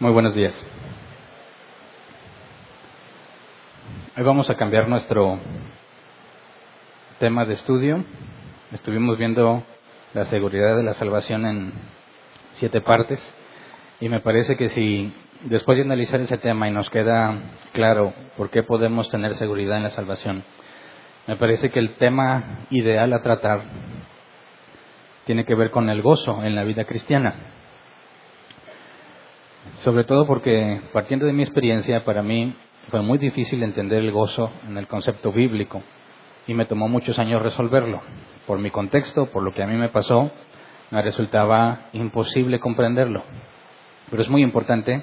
Muy buenos días. Hoy vamos a cambiar nuestro tema de estudio. Estuvimos viendo la seguridad de la salvación en siete partes y me parece que si después de analizar ese tema y nos queda claro por qué podemos tener seguridad en la salvación, me parece que el tema ideal a tratar tiene que ver con el gozo en la vida cristiana. Sobre todo porque, partiendo de mi experiencia, para mí fue muy difícil entender el gozo en el concepto bíblico y me tomó muchos años resolverlo. Por mi contexto, por lo que a mí me pasó, me resultaba imposible comprenderlo. Pero es muy importante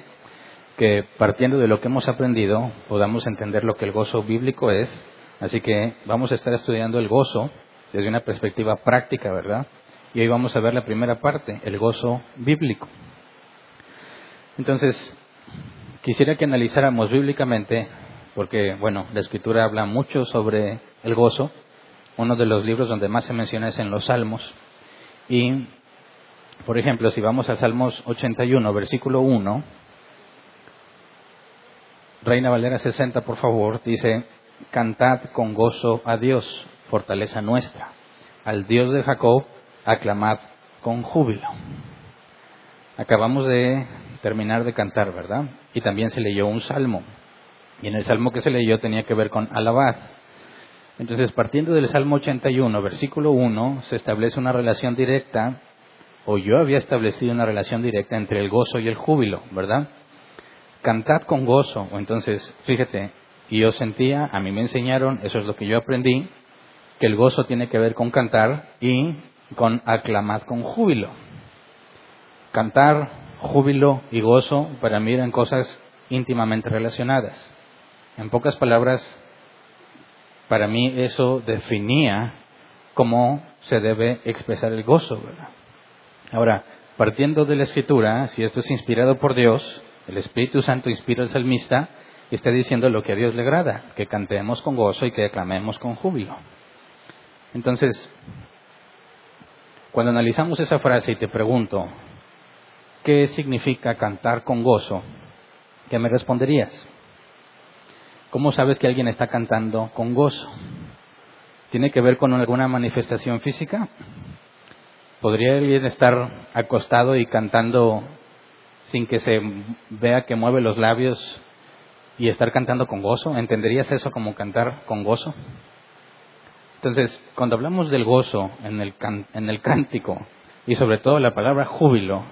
que partiendo de lo que hemos aprendido podamos entender lo que el gozo bíblico es. Así que vamos a estar estudiando el gozo desde una perspectiva práctica, ¿verdad? Y hoy vamos a ver la primera parte, el gozo bíblico. Entonces, quisiera que analizáramos bíblicamente, porque, bueno, la escritura habla mucho sobre el gozo. Uno de los libros donde más se menciona es en los Salmos. Y, por ejemplo, si vamos a Salmos 81, versículo 1, Reina Valera 60, por favor, dice, cantad con gozo a Dios, fortaleza nuestra. Al Dios de Jacob, aclamad con júbilo. Acabamos de terminar de cantar, ¿verdad? Y también se leyó un salmo. Y en el salmo que se leyó tenía que ver con alabaz. Entonces, partiendo del Salmo 81, versículo 1, se establece una relación directa, o yo había establecido una relación directa entre el gozo y el júbilo, ¿verdad? Cantad con gozo, o entonces, fíjate, yo sentía, a mí me enseñaron, eso es lo que yo aprendí, que el gozo tiene que ver con cantar y con aclamad con júbilo. Cantar, júbilo y gozo para mí eran cosas íntimamente relacionadas. En pocas palabras, para mí eso definía cómo se debe expresar el gozo. ¿verdad? Ahora, partiendo de la escritura, si esto es inspirado por Dios, el Espíritu Santo inspira al salmista y está diciendo lo que a Dios le agrada, que cantemos con gozo y que aclamemos con júbilo. Entonces, cuando analizamos esa frase y te pregunto, ¿qué significa cantar con gozo? ¿Qué me responderías? ¿Cómo sabes que alguien está cantando con gozo? ¿Tiene que ver con alguna manifestación física? ¿Podría alguien estar acostado y cantando sin que se vea que mueve los labios y estar cantando con gozo? ¿Entenderías eso como cantar con gozo? Entonces, cuando hablamos del gozo en el, en el cántico y sobre todo la palabra júbilo,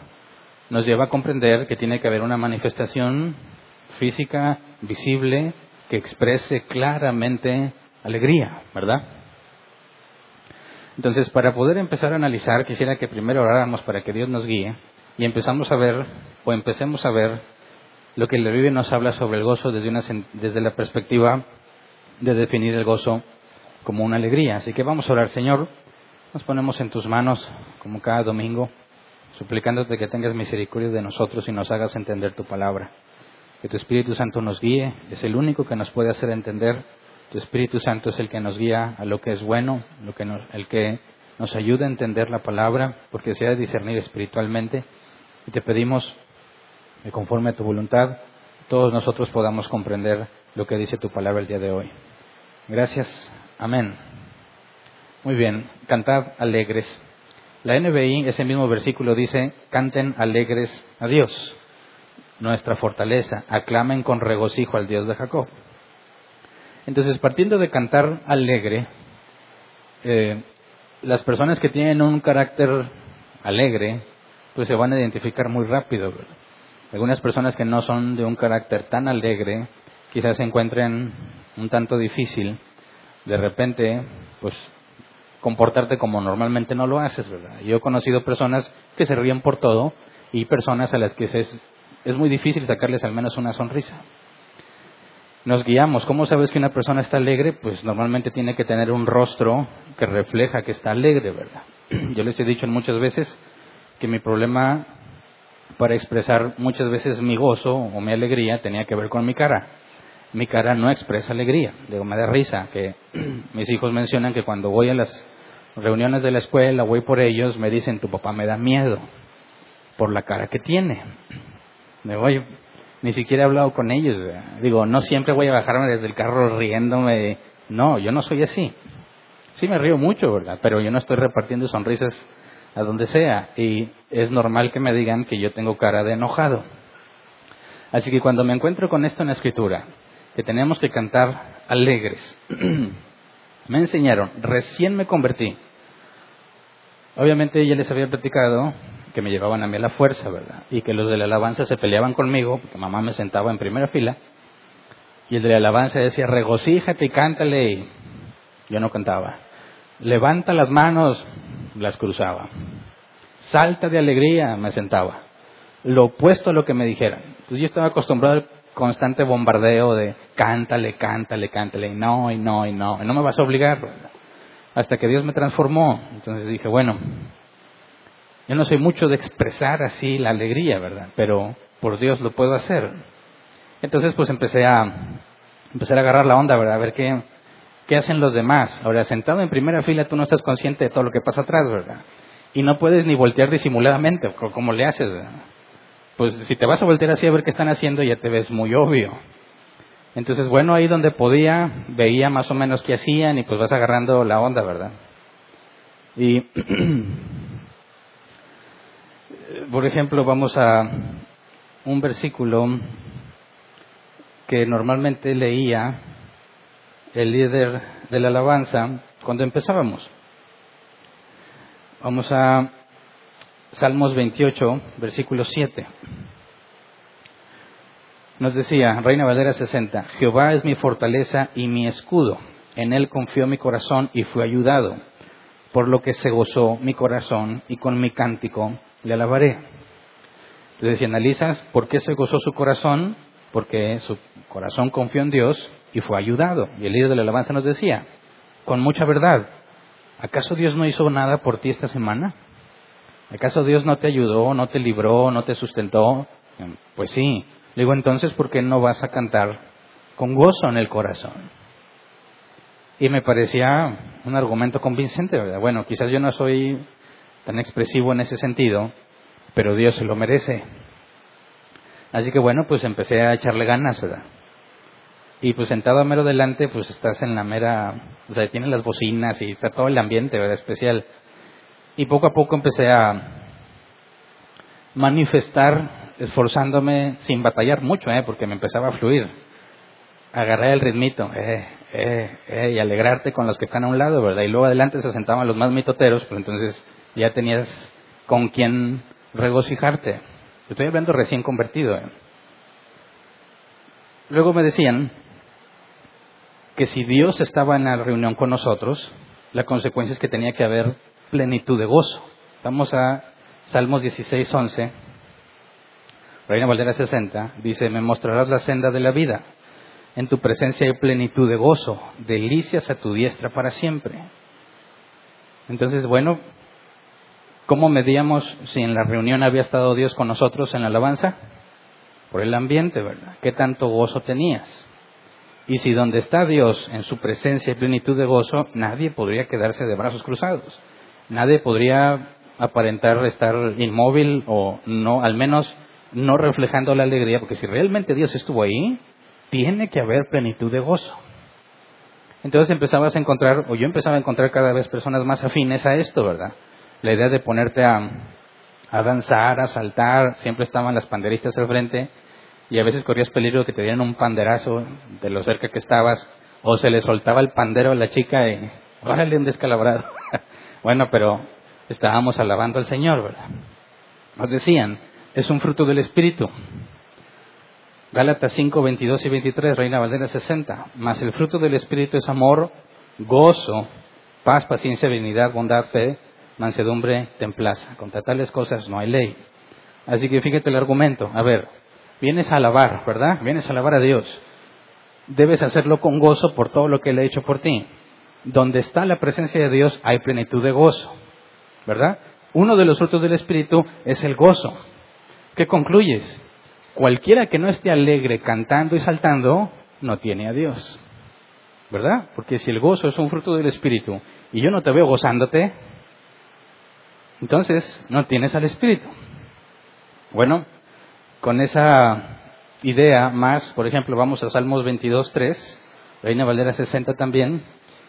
nos lleva a comprender que tiene que haber una manifestación física, visible, que exprese claramente alegría, ¿verdad? Entonces, para poder empezar a analizar, quisiera que primero oráramos para que Dios nos guíe y empezamos a ver, o empecemos a ver, lo que la Biblia nos habla sobre el gozo desde, una, desde la perspectiva de definir el gozo como una alegría. Así que vamos a orar, Señor, nos ponemos en tus manos, como cada domingo, suplicándote que tengas misericordia de nosotros y nos hagas entender tu palabra. Que tu Espíritu Santo nos guíe, es el único que nos puede hacer entender. Tu Espíritu Santo es el que nos guía a lo que es bueno, lo que el que nos ayuda a entender la palabra, porque se ha de discernir espiritualmente. Y te pedimos que conforme a tu voluntad, todos nosotros podamos comprender lo que dice tu palabra el día de hoy. Gracias. Amén. Muy bien. Cantad alegres. La NBI, ese mismo versículo dice, canten alegres a Dios nuestra fortaleza, aclamen con regocijo al Dios de Jacob. Entonces, partiendo de cantar alegre, eh, las personas que tienen un carácter alegre, pues se van a identificar muy rápido. Algunas personas que no son de un carácter tan alegre, quizás se encuentren un tanto difícil, de repente, pues comportarte como normalmente no lo haces, ¿verdad? Yo he conocido personas que se ríen por todo y personas a las que se es muy difícil sacarles al menos una sonrisa. Nos guiamos. ¿Cómo sabes que una persona está alegre? Pues normalmente tiene que tener un rostro que refleja que está alegre, ¿verdad? Yo les he dicho muchas veces que mi problema para expresar muchas veces mi gozo o mi alegría tenía que ver con mi cara. Mi cara no expresa alegría. Digo, me da risa que mis hijos mencionan que cuando voy a las reuniones de la escuela, voy por ellos, me dicen, tu papá me da miedo por la cara que tiene. Me voy, ni siquiera he hablado con ellos. Digo, no siempre voy a bajarme desde el carro riéndome. No, yo no soy así. Sí me río mucho, ¿verdad? Pero yo no estoy repartiendo sonrisas a donde sea. Y es normal que me digan que yo tengo cara de enojado. Así que cuando me encuentro con esto en la escritura, que tenemos que cantar alegres, me enseñaron, recién me convertí. Obviamente ya les había platicado que me llevaban a mí a la fuerza, ¿verdad? Y que los de la alabanza se peleaban conmigo, porque mamá me sentaba en primera fila, y el de la alabanza decía, regocíjate y cántale, y yo no cantaba. Levanta las manos, las cruzaba. Salta de alegría, me sentaba. Lo opuesto a lo que me dijeran. Entonces yo estaba acostumbrado constante bombardeo de cántale, cántale, cántale, y no, y no, y no, y no me vas a obligar. Hasta que Dios me transformó. Entonces dije, bueno, yo no soy mucho de expresar así la alegría, ¿verdad? Pero por Dios lo puedo hacer. Entonces pues empecé a, empezar a agarrar la onda, ¿verdad? A ver qué, qué hacen los demás. Ahora, sentado en primera fila tú no estás consciente de todo lo que pasa atrás, ¿verdad? Y no puedes ni voltear disimuladamente, como le haces, ¿verdad? Pues si te vas a voltear así a ver qué están haciendo, ya te ves muy obvio. Entonces, bueno, ahí donde podía, veía más o menos qué hacían y pues vas agarrando la onda, ¿verdad? Y por ejemplo, vamos a un versículo que normalmente leía el líder de la alabanza cuando empezábamos. Vamos a Salmos 28, versículo 7. Nos decía, Reina Valera 60, Jehová es mi fortaleza y mi escudo, en él confió mi corazón y fue ayudado, por lo que se gozó mi corazón y con mi cántico le alabaré. Entonces, si analizas por qué se gozó su corazón, porque su corazón confió en Dios y fue ayudado. Y el líder de la alabanza nos decía, con mucha verdad, ¿acaso Dios no hizo nada por ti esta semana? ¿Acaso Dios no te ayudó, no te libró, no te sustentó? Pues sí. Le digo, entonces, ¿por qué no vas a cantar con gozo en el corazón? Y me parecía un argumento convincente, ¿verdad? Bueno, quizás yo no soy tan expresivo en ese sentido, pero Dios se lo merece. Así que bueno, pues empecé a echarle ganas, ¿verdad? Y pues sentado a mero delante, pues estás en la mera, o sea, tienen las bocinas y está todo el ambiente, ¿verdad? Especial. Y poco a poco empecé a manifestar, esforzándome sin batallar mucho, ¿eh? Porque me empezaba a fluir. Agarrar el ritmito, eh, eh, eh, y alegrarte con los que están a un lado, ¿verdad? Y luego adelante se sentaban los más mitoteros, pero entonces ya tenías con quien regocijarte. Estoy hablando recién convertido. ¿eh? Luego me decían que si Dios estaba en la reunión con nosotros, la consecuencia es que tenía que haber plenitud de gozo. Vamos a Salmos 16, 11. Reina Valdera 60 dice, me mostrarás la senda de la vida. En tu presencia hay plenitud de gozo, delicias a tu diestra para siempre. Entonces, bueno, ¿Cómo medíamos si en la reunión había estado Dios con nosotros en la alabanza? Por el ambiente, ¿verdad? ¿Qué tanto gozo tenías? Y si donde está Dios en su presencia y plenitud de gozo, nadie podría quedarse de brazos cruzados. Nadie podría aparentar estar inmóvil o no, al menos no reflejando la alegría, porque si realmente Dios estuvo ahí, tiene que haber plenitud de gozo. Entonces empezabas a encontrar, o yo empezaba a encontrar cada vez personas más afines a esto, ¿verdad? la idea de ponerte a, a danzar, a saltar, siempre estaban las panderistas al frente y a veces corrías peligro de que te dieran un panderazo de lo cerca que estabas o se le soltaba el pandero a la chica y órale un descalabrado. Bueno, pero estábamos alabando al Señor, ¿verdad? Nos decían, es un fruto del Espíritu. Gálatas 5, 22 y 23, Reina Valdera 60. Mas el fruto del Espíritu es amor, gozo, paz, paciencia, benignidad, bondad, fe, mansedumbre, templaza. Contra tales cosas no hay ley. Así que fíjate el argumento. A ver, vienes a alabar, ¿verdad? Vienes a alabar a Dios. Debes hacerlo con gozo por todo lo que Él ha hecho por ti. Donde está la presencia de Dios hay plenitud de gozo, ¿verdad? Uno de los frutos del Espíritu es el gozo. ¿Qué concluyes? Cualquiera que no esté alegre cantando y saltando, no tiene a Dios. ¿Verdad? Porque si el gozo es un fruto del Espíritu y yo no te veo gozándote, entonces no tienes al Espíritu. Bueno, con esa idea más, por ejemplo, vamos a Salmos 22.3, Reina Valera 60 también.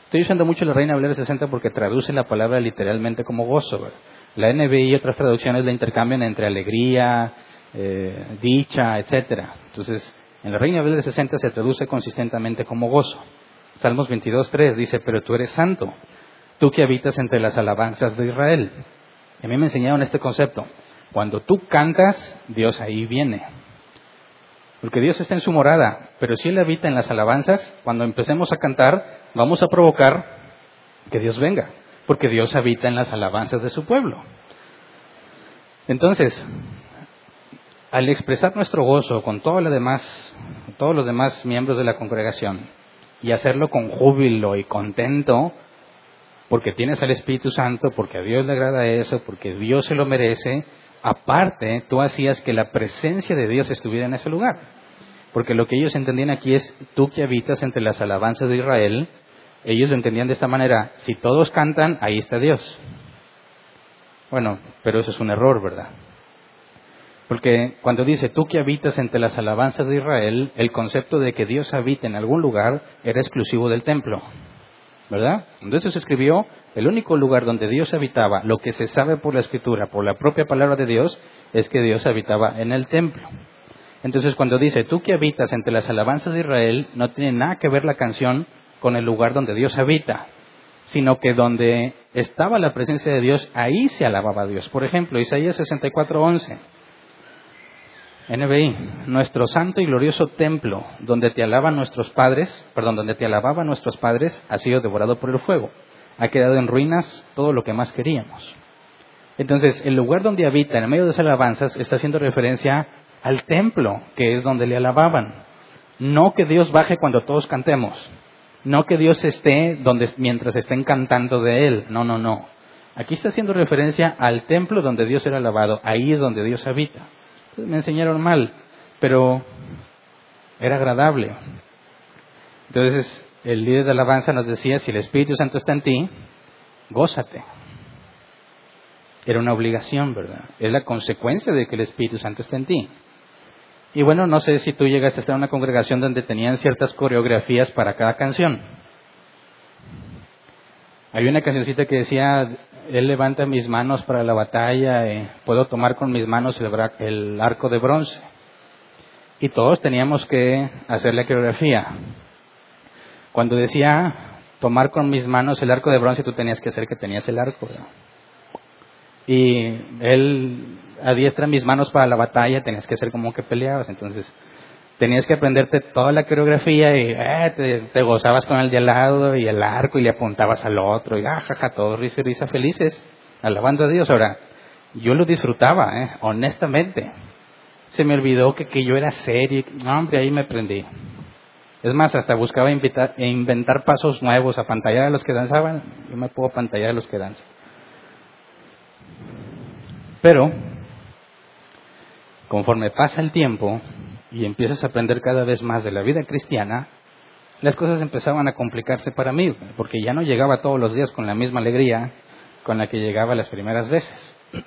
Estoy usando mucho la Reina Valera 60 porque traduce la palabra literalmente como gozo. La NBI y otras traducciones la intercambian entre alegría, eh, dicha, etcétera. Entonces, en la Reina Valera 60 se traduce consistentemente como gozo. Salmos 22.3 dice, pero tú eres santo, tú que habitas entre las alabanzas de Israel. a mí me enseñaron este concepto. Cuando tú cantas, Dios ahí viene. Porque Dios está en su morada, pero si Él habita en las alabanzas, cuando empecemos a cantar, vamos a provocar que Dios venga, porque Dios habita en las alabanzas de su pueblo. Entonces, al expresar nuestro gozo con demás, todos los demás miembros de la congregación, y hacerlo con júbilo y contento, porque tienes al Espíritu Santo, porque a Dios le agrada eso, porque Dios se lo merece, aparte tú hacías que la presencia de Dios estuviera en ese lugar. Porque lo que ellos entendían aquí es, tú que habitas entre las alabanzas de Israel, ellos lo entendían de esta manera, si todos cantan, ahí está Dios. Bueno, pero eso es un error, ¿verdad? Porque cuando dice tú que habitas entre las alabanzas de Israel, el concepto de que Dios habita en algún lugar era exclusivo del templo. ¿Verdad? Entonces se escribió, el único lugar donde Dios habitaba, lo que se sabe por la escritura, por la propia palabra de Dios, es que Dios habitaba en el templo. Entonces cuando dice tú que habitas entre las alabanzas de Israel, no tiene nada que ver la canción con el lugar donde Dios habita, sino que donde estaba la presencia de Dios, ahí se alababa a Dios. Por ejemplo, Isaías 64:11. NBI, nuestro santo y glorioso templo, donde te alaban nuestros padres, perdón, donde te alababan nuestros padres, ha sido devorado por el fuego. Ha quedado en ruinas todo lo que más queríamos. Entonces, el lugar donde habita, en medio de esas alabanzas, está haciendo referencia al templo, que es donde le alababan. No que Dios baje cuando todos cantemos. No que Dios esté donde, mientras estén cantando de Él. No, no, no. Aquí está haciendo referencia al templo donde Dios era alabado. Ahí es donde Dios habita me enseñaron mal, pero era agradable. Entonces el líder de alabanza nos decía, si el Espíritu Santo está en ti, gózate. Era una obligación, ¿verdad? Es la consecuencia de que el Espíritu Santo está en ti. Y bueno, no sé si tú llegaste a estar en una congregación donde tenían ciertas coreografías para cada canción. Hay una cancioncita que decía, él levanta mis manos para la batalla, y puedo tomar con mis manos el, arco de bronce. Y todos teníamos que hacer la coreografía. Cuando decía tomar con mis manos el arco de bronce, tú tenías que hacer que tenías el arco. Y él adiestra mis manos para la batalla, tenías que hacer como que peleabas. Entonces, tenías que aprenderte toda la coreografía y eh, te, gozabas con el de al lado y el arco y le apuntabas al otro y ah, jaja, todos risa y risa felices, alabando a Dios. Ahora, yo lo disfrutaba, eh, honestamente. Se me olvidó que, que yo era serio. No, hombre, ahí me prendí. Es más, hasta buscaba invitar, inventar pasos nuevos a pantallar a los que danzaban. Yo me puedo pantallar a los que danzan. Pero, conforme pasa el tiempo, y empiezas a aprender cada vez más de la vida cristiana, las cosas empezaban a complicarse para mí, porque ya no llegaba todos los días con la misma alegría con la que llegaba las primeras veces.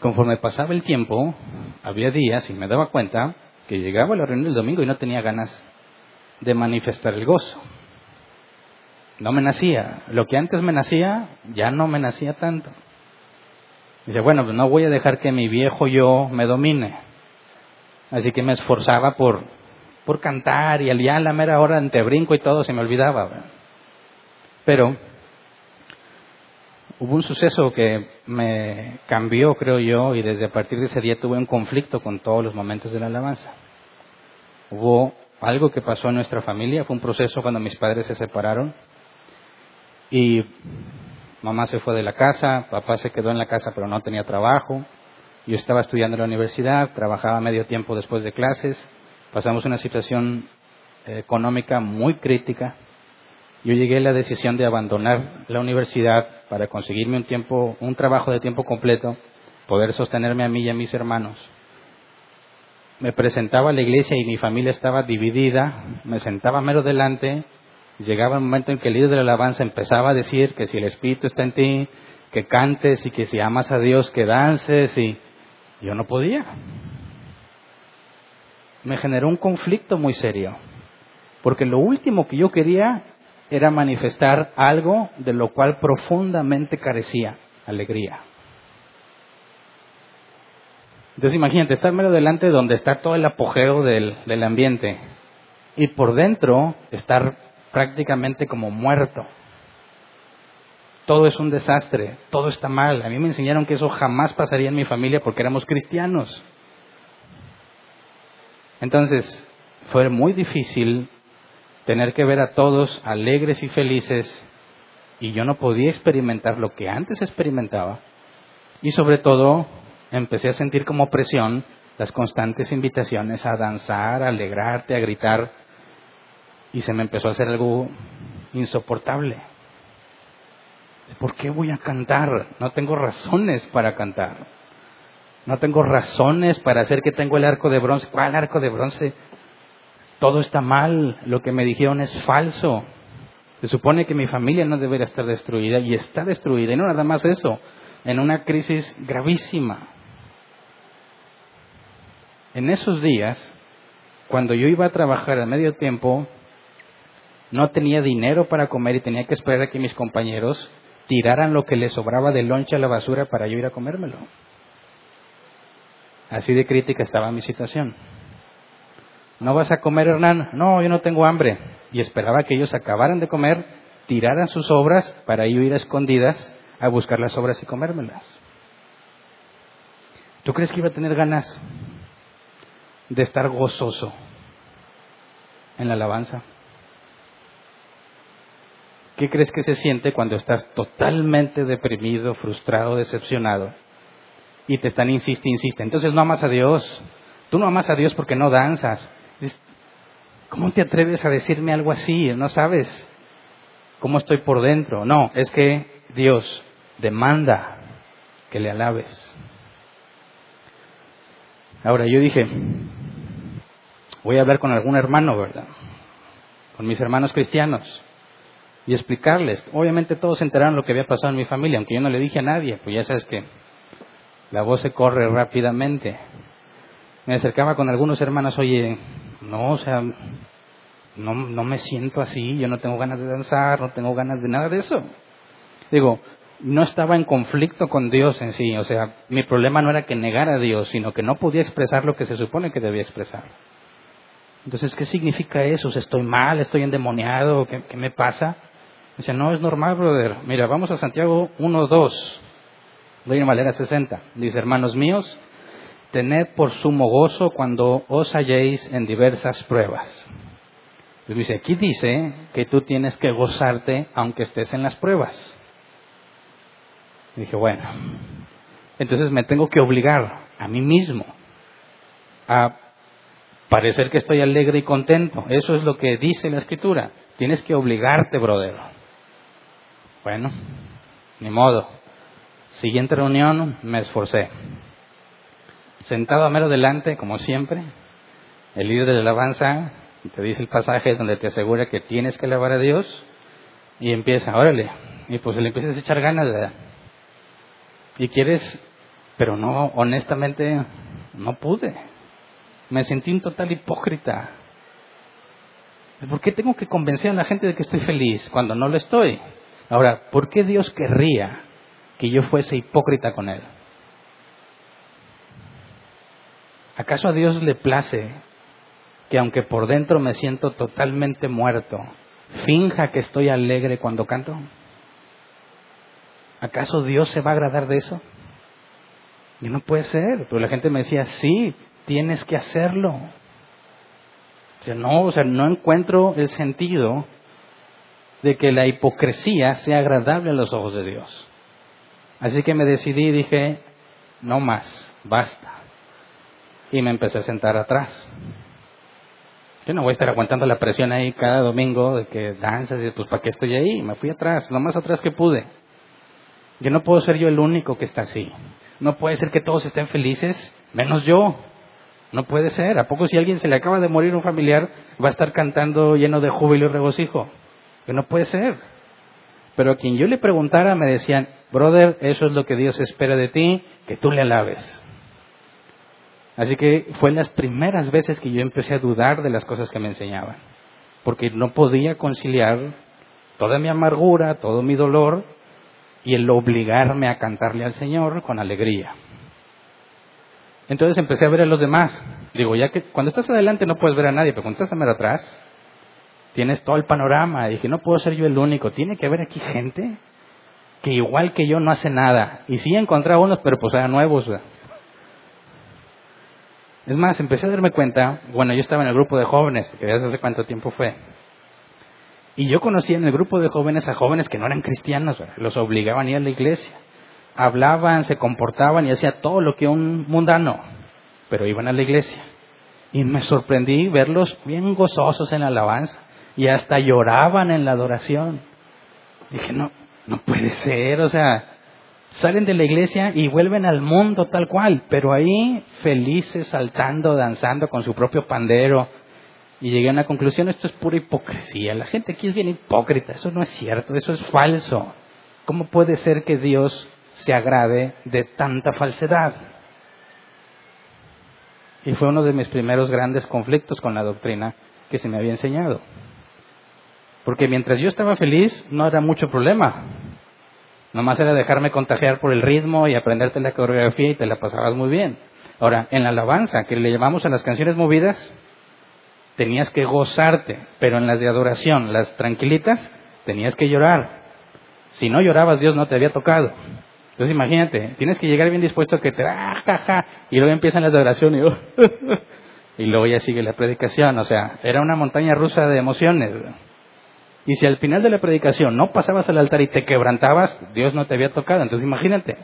Conforme pasaba el tiempo, había días y me daba cuenta que llegaba a la reunión del domingo y no tenía ganas de manifestar el gozo. No me nacía. Lo que antes me nacía, ya no me nacía tanto. Dice, bueno, pues no voy a dejar que mi viejo yo me domine. Así que me esforzaba por, por cantar y al día a la mera hora ante brinco y todo se me olvidaba. Pero hubo un suceso que me cambió, creo yo, y desde a partir de ese día tuve un conflicto con todos los momentos de la alabanza. Hubo algo que pasó en nuestra familia, fue un proceso cuando mis padres se separaron y Mamá se fue de la casa, papá se quedó en la casa pero no tenía trabajo. Yo estaba estudiando en la universidad, trabajaba medio tiempo después de clases, pasamos una situación eh, económica muy crítica. Yo llegué a la decisión de abandonar la universidad para conseguirme un tiempo, un trabajo de tiempo completo, poder sostenerme a mí y a mis hermanos. Me presentaba a la iglesia y mi familia estaba dividida, me sentaba mero delante, llegaba el momento en que el líder de la alabanza empezaba a decir que si el Espíritu está en ti, que cantes y que si amas a Dios, que dances y yo no podía. Me generó un conflicto muy serio, porque lo último que yo quería era manifestar algo de lo cual profundamente carecía, alegría. Entonces imagínate, estar medio delante donde está todo el apogeo del, del ambiente y por dentro estar prácticamente como muerto. Todo es un desastre, todo está mal. A mí me enseñaron que eso jamás pasaría en mi familia porque éramos cristianos. Entonces, fue muy difícil tener que ver a todos alegres y felices y yo no podía experimentar lo que antes experimentaba. Y sobre todo, empecé a sentir como presión las constantes invitaciones a danzar, a alegrarte, a gritar y se me empezó a hacer algo insoportable. ¿Por qué voy a cantar? No tengo razones para cantar. No tengo razones para hacer que tengo el arco de bronce. ¿Cuál arco de bronce? Todo está mal. Lo que me dijeron es falso. Se supone que mi familia no debería estar destruida y está destruida. Y no nada más eso, en una crisis gravísima. En esos días, cuando yo iba a trabajar a medio tiempo, no tenía dinero para comer y tenía que esperar a que mis compañeros tiraran lo que les sobraba de loncha a la basura para yo ir a comérmelo. Así de crítica estaba mi situación. ¿No vas a comer, Hernán? No, yo no tengo hambre. Y esperaba que ellos acabaran de comer, tiraran sus obras para yo ir a escondidas a buscar las obras y comérmelas. ¿Tú crees que iba a tener ganas de estar gozoso en la alabanza? ¿Qué crees que se siente cuando estás totalmente deprimido, frustrado, decepcionado? Y te están insiste, insiste. Entonces no amas a Dios. Tú no amas a Dios porque no danzas. ¿Cómo te atreves a decirme algo así? No sabes cómo estoy por dentro. No, es que Dios demanda que le alabes. Ahora yo dije, voy a hablar con algún hermano, ¿verdad? Con mis hermanos cristianos y explicarles. Obviamente todos se enteraron lo que había pasado en mi familia, aunque yo no le dije a nadie, pues ya sabes que la voz se corre rápidamente. Me acercaba con algunos hermanos, oye, no, o sea, no, no me siento así, yo no tengo ganas de danzar, no tengo ganas de nada de eso. Digo, no estaba en conflicto con Dios en sí, o sea, mi problema no era que negara a Dios, sino que no podía expresar lo que se supone que debía expresar. Entonces, ¿qué significa eso? ¿Estoy mal? ¿Estoy endemoniado? ¿Qué, qué me pasa? Dice, no, es normal, brother. Mira, vamos a Santiago 1, 2, Reina Valera 60. Dice, hermanos míos, tened por sumo gozo cuando os halléis en diversas pruebas. dice, aquí dice que tú tienes que gozarte aunque estés en las pruebas. dije, bueno, entonces me tengo que obligar a mí mismo a parecer que estoy alegre y contento. Eso es lo que dice la escritura. Tienes que obligarte, brother. Bueno, ni modo. Siguiente reunión, me esforcé. Sentado a mero delante, como siempre, el líder de la alabanza te dice el pasaje donde te asegura que tienes que alabar a Dios y empieza, órale, y pues le empiezas a echar ganas. Y quieres, pero no, honestamente, no pude. Me sentí un total hipócrita. ¿Por qué tengo que convencer a la gente de que estoy feliz cuando no lo estoy? Ahora, ¿por qué Dios querría que yo fuese hipócrita con Él? ¿Acaso a Dios le place que aunque por dentro me siento totalmente muerto, finja que estoy alegre cuando canto? ¿Acaso Dios se va a agradar de eso? Y no puede ser. Pero la gente me decía, sí, tienes que hacerlo. O sea, no, o sea, no encuentro el sentido de que la hipocresía sea agradable a los ojos de Dios. Así que me decidí y dije, no más. basta. Y me empecé a sentar atrás. Yo no voy a estar aguantando la presión ahí cada domingo de que danzas y pues para qué estoy ahí. Me fui atrás, lo más atrás que pude. Yo no puedo ser yo el único que está así. No puede ser que todos estén felices, menos yo. No puede ser. ¿A poco si alguien se le acaba de morir un familiar va a estar cantando lleno de júbilo y regocijo? Que no puede ser. Pero a quien yo le preguntara me decían, brother, eso es lo que Dios espera de ti, que tú le alabes. Así que fue las primeras veces que yo empecé a dudar de las cosas que me enseñaban, porque no podía conciliar toda mi amargura, todo mi dolor y el obligarme a cantarle al Señor con alegría. Entonces empecé a ver a los demás. Digo, ya que cuando estás adelante no puedes ver a nadie, pero cuando estás a mero atrás, tienes todo el panorama. Y dije, no puedo ser yo el único, tiene que haber aquí gente que igual que yo no hace nada. Y sí encontraba unos, pero pues eran nuevos. Es más, empecé a darme cuenta, bueno, yo estaba en el grupo de jóvenes, que sé cuánto tiempo fue. Y yo conocía en el grupo de jóvenes a jóvenes que no eran cristianos, los obligaban a ir a la iglesia. Hablaban, se comportaban y hacían todo lo que un mundano, pero iban a la iglesia. Y me sorprendí verlos bien gozosos en la alabanza y hasta lloraban en la adoración. Dije, no, no puede ser, o sea, salen de la iglesia y vuelven al mundo tal cual, pero ahí felices, saltando, danzando con su propio pandero. Y llegué a una conclusión, esto es pura hipocresía. La gente aquí es bien hipócrita, eso no es cierto, eso es falso. ¿Cómo puede ser que Dios se agrade de tanta falsedad? Y fue uno de mis primeros grandes conflictos con la doctrina que se me había enseñado. Porque mientras yo estaba feliz, no era mucho problema. Nomás era dejarme contagiar por el ritmo y aprenderte la coreografía y te la pasabas muy bien. Ahora, en la alabanza, que le llamamos a las canciones movidas, tenías que gozarte, pero en las de adoración, las tranquilitas, tenías que llorar. Si no llorabas, Dios no te había tocado. Entonces imagínate, tienes que llegar bien dispuesto a que te... Ah, y luego empiezan las de adoración y, y luego ya sigue la predicación. O sea, era una montaña rusa de emociones. Y si al final de la predicación no pasabas al altar y te quebrantabas, Dios no te había tocado. Entonces imagínate,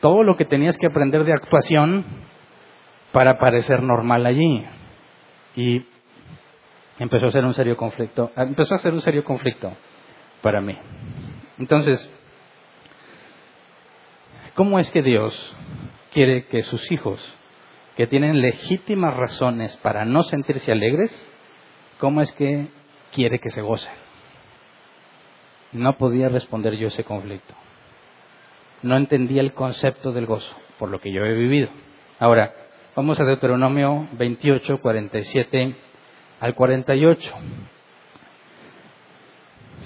todo lo que tenías que aprender de actuación para parecer normal allí. Y empezó a ser un serio conflicto, empezó a ser un serio conflicto para mí. Entonces, ¿cómo es que Dios quiere que sus hijos, que tienen legítimas razones para no sentirse alegres, cómo es que quiere que se goce. No podía responder yo ese conflicto. No entendía el concepto del gozo, por lo que yo he vivido. Ahora, vamos a Deuteronomio 28, 47 al 48.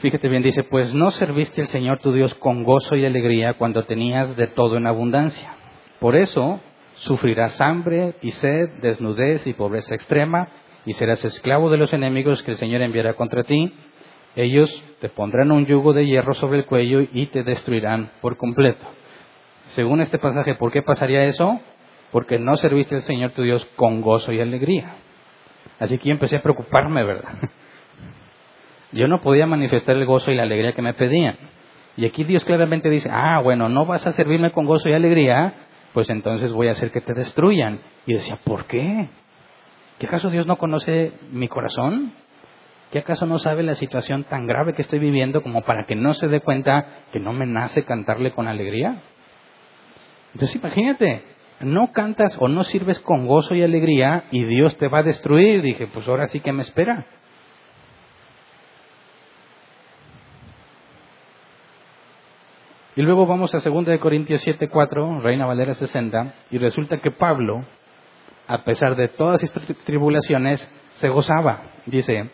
Fíjate bien, dice, pues no serviste al Señor tu Dios con gozo y alegría cuando tenías de todo en abundancia. Por eso sufrirás hambre y sed, desnudez y pobreza extrema y serás esclavo de los enemigos que el Señor enviará contra ti. Ellos te pondrán un yugo de hierro sobre el cuello y te destruirán por completo. Según este pasaje, ¿por qué pasaría eso? Porque no serviste al Señor tu Dios con gozo y alegría. Así que yo empecé a preocuparme, ¿verdad? Yo no podía manifestar el gozo y la alegría que me pedían. Y aquí Dios claramente dice, ah, bueno, no vas a servirme con gozo y alegría, pues entonces voy a hacer que te destruyan. Y decía, ¿por qué? ¿Qué acaso Dios no conoce mi corazón? ¿Qué acaso no sabe la situación tan grave que estoy viviendo como para que no se dé cuenta que no me nace cantarle con alegría? Entonces imagínate, no cantas o no sirves con gozo y alegría y Dios te va a destruir. Dije, pues ahora sí que me espera. Y luego vamos a 2 Corintios 7, 4, Reina Valera 60, y resulta que Pablo a pesar de todas estas tribulaciones, se gozaba. Dice,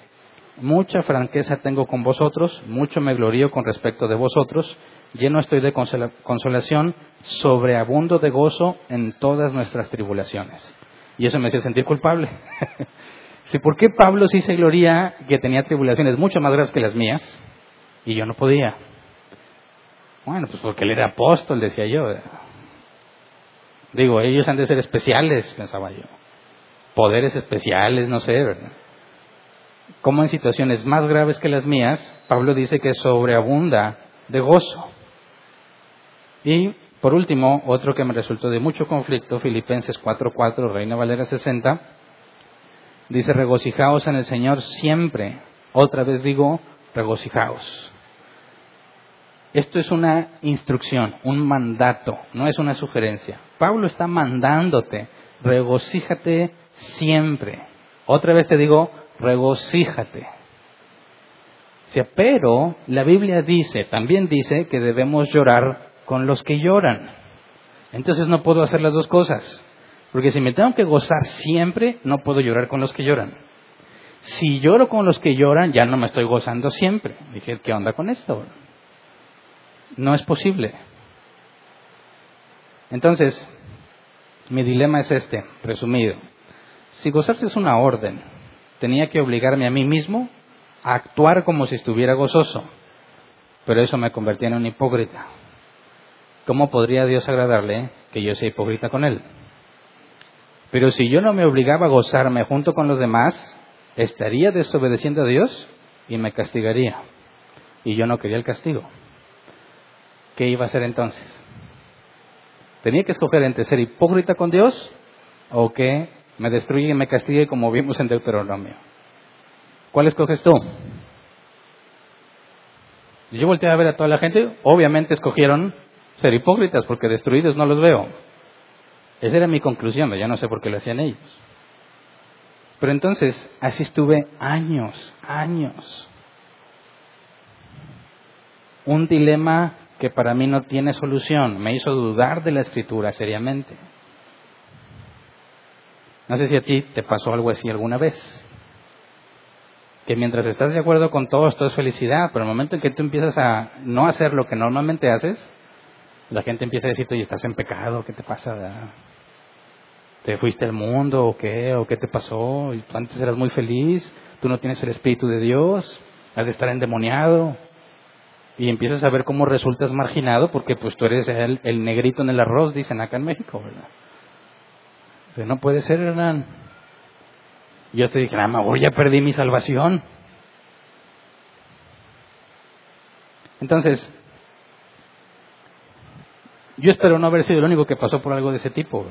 mucha franqueza tengo con vosotros, mucho me glorío con respecto de vosotros, lleno estoy de consolación, sobreabundo de gozo en todas nuestras tribulaciones. Y eso me hacía sentir culpable. sí, ¿Por qué Pablo sí se gloría que tenía tribulaciones mucho más graves que las mías y yo no podía? Bueno, pues porque él era apóstol, decía yo. Digo, ellos han de ser especiales, pensaba yo. Poderes especiales, no sé, ¿verdad? Como en situaciones más graves que las mías, Pablo dice que sobreabunda de gozo. Y Por último, otro que me resultó de mucho conflicto, Filipenses 4.4, Reina Valera 60, dice, regocijaos en el Señor siempre. Otra vez digo, regocijaos. Esto es una instrucción, un mandato, no es una sugerencia. Pablo está mandándote, regocíjate siempre. Otra vez te digo, regocíjate. pero la Biblia dice, también dice que debemos llorar con los que lloran. Entonces no puedo hacer las dos cosas. Porque si me tengo que gozar siempre, no puedo llorar con los que lloran. Si lloro con los que lloran, ya no me estoy gozando siempre. Dije, ¿qué onda con esto? No es posible. Entonces, mi dilema es este, resumido. Si gozarse es una orden, tenía que obligarme a mí mismo a actuar como si estuviera gozoso, pero eso me convertía en un hipócrita. ¿Cómo podría Dios agradarle que yo sea hipócrita con Él? Pero si yo no me obligaba a gozarme junto con los demás, estaría desobedeciendo a Dios y me castigaría. Y yo no quería el castigo. ¿Qué iba a hacer entonces? Tenía que escoger entre ser hipócrita con Dios o que me destruye y me castigue como vimos en Deuteronomio. ¿Cuál escoges tú? Yo volteé a ver a toda la gente, obviamente escogieron ser hipócritas porque destruidos no los veo. Esa era mi conclusión, ya no sé por qué lo hacían ellos. Pero entonces, así estuve años, años. Un dilema que para mí no tiene solución. Me hizo dudar de la escritura seriamente. No sé si a ti te pasó algo así alguna vez. Que mientras estás de acuerdo con todo, esto es felicidad, pero el momento en que tú empiezas a no hacer lo que normalmente haces, la gente empieza a decirte, oye, estás en pecado, ¿qué te pasa? ¿Te fuiste al mundo o qué? ¿O qué te pasó? Antes eras muy feliz, tú no tienes el Espíritu de Dios, has de estar endemoniado y empiezas a ver cómo resultas marginado porque pues tú eres el, negrito en el arroz, dicen acá en México, ¿verdad? no puede ser, Hernán. Yo te dije, ah, voy ya perdí mi salvación. Entonces, yo espero no haber sido el único que pasó por algo de ese tipo.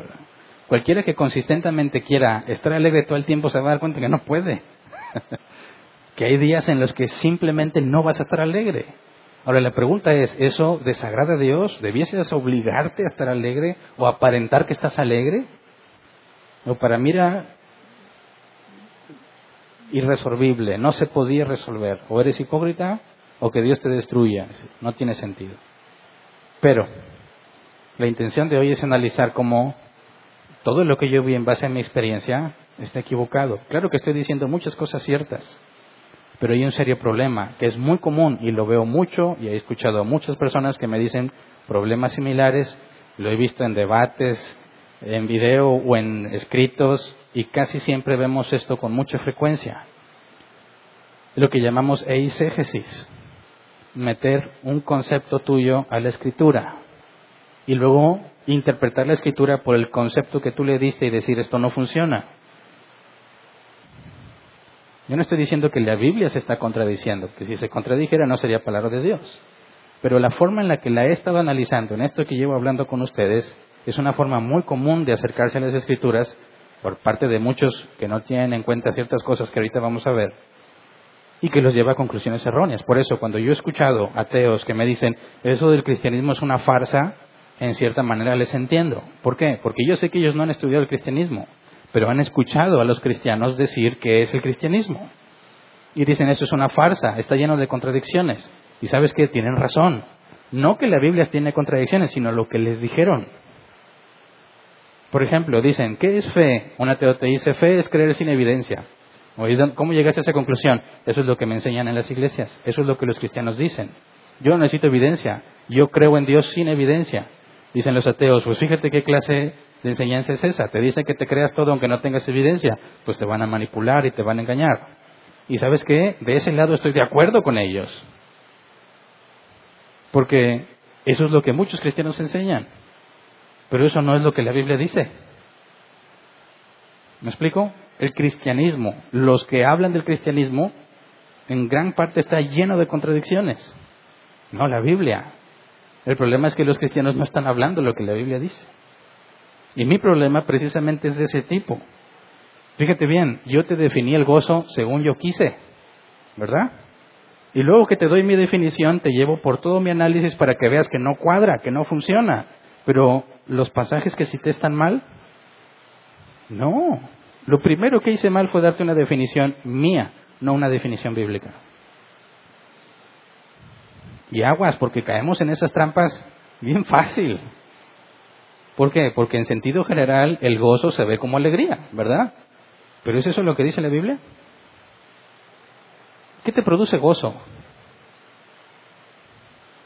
Cualquiera que consistentemente quiera estar alegre todo el tiempo se va a dar cuenta que no puede. que hay días en los que simplemente no vas a estar alegre. Ahora la pregunta es, ¿eso desagrada a Dios? ¿Debieses obligarte a estar alegre o aparentar que estás alegre? O para mí era irresolvible, no se podía resolver. O eres hipócrita o que Dios te destruya. No tiene sentido. Pero la intención de hoy es analizar cómo todo lo que yo vi en base a mi experiencia está equivocado. Claro que estoy diciendo muchas cosas ciertas, pero hay un serio problema que es muy común y lo veo mucho y he escuchado a muchas personas que me dicen problemas similares, lo he visto en debates, en video o en escritos y casi siempre vemos esto con mucha frecuencia. Lo que llamamos eisegesis, meter un concepto tuyo a la escritura y luego interpretar la escritura por el concepto que tú le diste y decir esto no funciona. Yo no estoy diciendo que la Biblia se está contradiciendo, que si se contradijera no sería palabra de Dios. Pero la forma en la que la he estado analizando en esto que llevo hablando con ustedes es una forma muy común de acercarse a las escrituras por parte de muchos que no tienen en cuenta ciertas cosas que ahorita vamos a ver y que los lleva a conclusiones erróneas. Por eso, cuando yo he escuchado ateos que me dicen eso del cristianismo es una farsa, en cierta manera les entiendo. ¿Por qué? Porque yo sé que ellos no han estudiado el cristianismo pero han escuchado a los cristianos decir que es el cristianismo. Y dicen, esto es una farsa, está lleno de contradicciones. Y sabes que tienen razón. No que la Biblia tiene contradicciones, sino lo que les dijeron. Por ejemplo, dicen, ¿qué es fe? Un ateo te dice, fe es creer sin evidencia. ¿Cómo llegaste a esa conclusión? Eso es lo que me enseñan en las iglesias. Eso es lo que los cristianos dicen. Yo necesito evidencia. Yo creo en Dios sin evidencia. Dicen los ateos, pues fíjate qué clase de enseñanza es esa. Te dicen que te creas todo aunque no tengas evidencia, pues te van a manipular y te van a engañar. Y sabes qué, de ese lado estoy de acuerdo con ellos. Porque eso es lo que muchos cristianos enseñan. Pero eso no es lo que la Biblia dice. ¿Me explico? El cristianismo, los que hablan del cristianismo, en gran parte está lleno de contradicciones. No la Biblia. El problema es que los cristianos no están hablando lo que la Biblia dice. Y mi problema precisamente es de ese tipo. Fíjate bien, yo te definí el gozo según yo quise, ¿verdad? Y luego que te doy mi definición, te llevo por todo mi análisis para que veas que no cuadra, que no funciona. Pero los pasajes que cité están mal. No. Lo primero que hice mal fue darte una definición mía, no una definición bíblica. Y aguas, porque caemos en esas trampas bien fácil. ¿Por qué? Porque en sentido general el gozo se ve como alegría, ¿verdad? ¿Pero es eso lo que dice la Biblia? ¿Qué te produce gozo?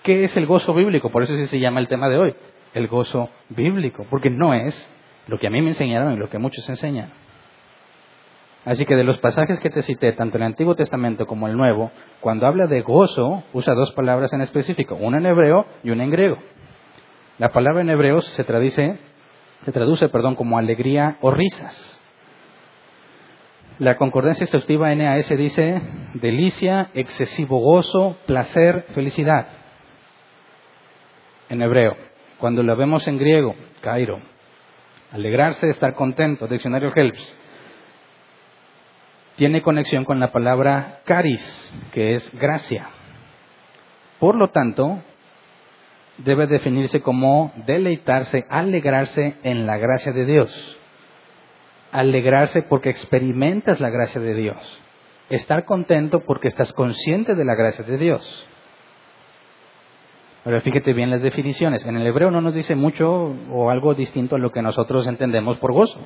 ¿Qué es el gozo bíblico? Por eso se llama el tema de hoy, el gozo bíblico, porque no es lo que a mí me enseñaron y lo que muchos enseñan. Así que de los pasajes que te cité, tanto el Antiguo Testamento como el Nuevo, cuando habla de gozo, usa dos palabras en específico, una en hebreo y una en griego. La palabra en hebreo se traduce, se traduce perdón, como alegría o risas. La concordancia exhaustiva NAS dice delicia, excesivo gozo, placer, felicidad. En hebreo. Cuando la vemos en griego, Cairo, alegrarse, estar contento, diccionario Helps, tiene conexión con la palabra caris, que es gracia. Por lo tanto, debe definirse como deleitarse, alegrarse en la gracia de Dios. Alegrarse porque experimentas la gracia de Dios. Estar contento porque estás consciente de la gracia de Dios. Ahora fíjate bien las definiciones. En el hebreo no nos dice mucho o algo distinto a lo que nosotros entendemos por gozo.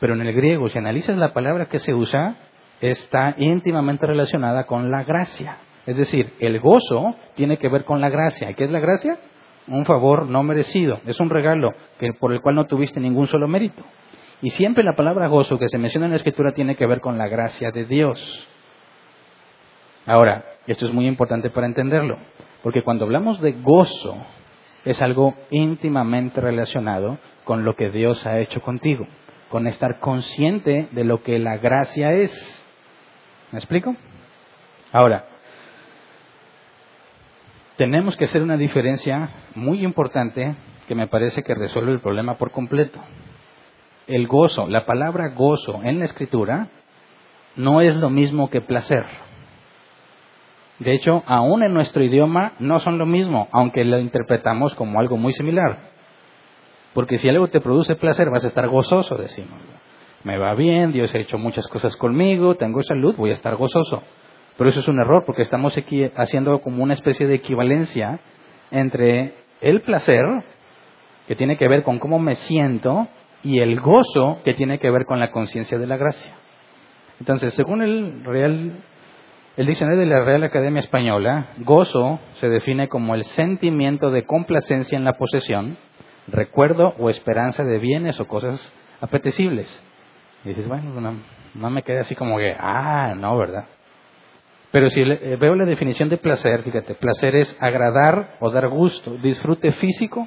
Pero en el griego, si analizas la palabra que se usa, está íntimamente relacionada con la gracia. Es decir, el gozo tiene que ver con la gracia. ¿Y qué es la gracia? Un favor no merecido. Es un regalo que, por el cual no tuviste ningún solo mérito. Y siempre la palabra gozo que se menciona en la escritura tiene que ver con la gracia de Dios. Ahora, esto es muy importante para entenderlo, porque cuando hablamos de gozo es algo íntimamente relacionado con lo que Dios ha hecho contigo, con estar consciente de lo que la gracia es. ¿Me explico? Ahora, tenemos que hacer una diferencia muy importante que me parece que resuelve el problema por completo. El gozo, la palabra gozo en la escritura no es lo mismo que placer. De hecho, aún en nuestro idioma no son lo mismo, aunque lo interpretamos como algo muy similar. Porque si algo te produce placer, vas a estar gozoso, decimos. Me va bien, Dios ha hecho muchas cosas conmigo, tengo salud, voy a estar gozoso. Pero eso es un error porque estamos aquí haciendo como una especie de equivalencia entre el placer, que tiene que ver con cómo me siento, y el gozo, que tiene que ver con la conciencia de la gracia. Entonces, según el Real el diccionario de la Real Academia Española, gozo se define como el sentimiento de complacencia en la posesión, recuerdo o esperanza de bienes o cosas apetecibles. Y dices, bueno, no, no me quedé así como que, ah, no, ¿verdad? Pero si eh, veo la definición de placer, fíjate, placer es agradar o dar gusto, disfrute físico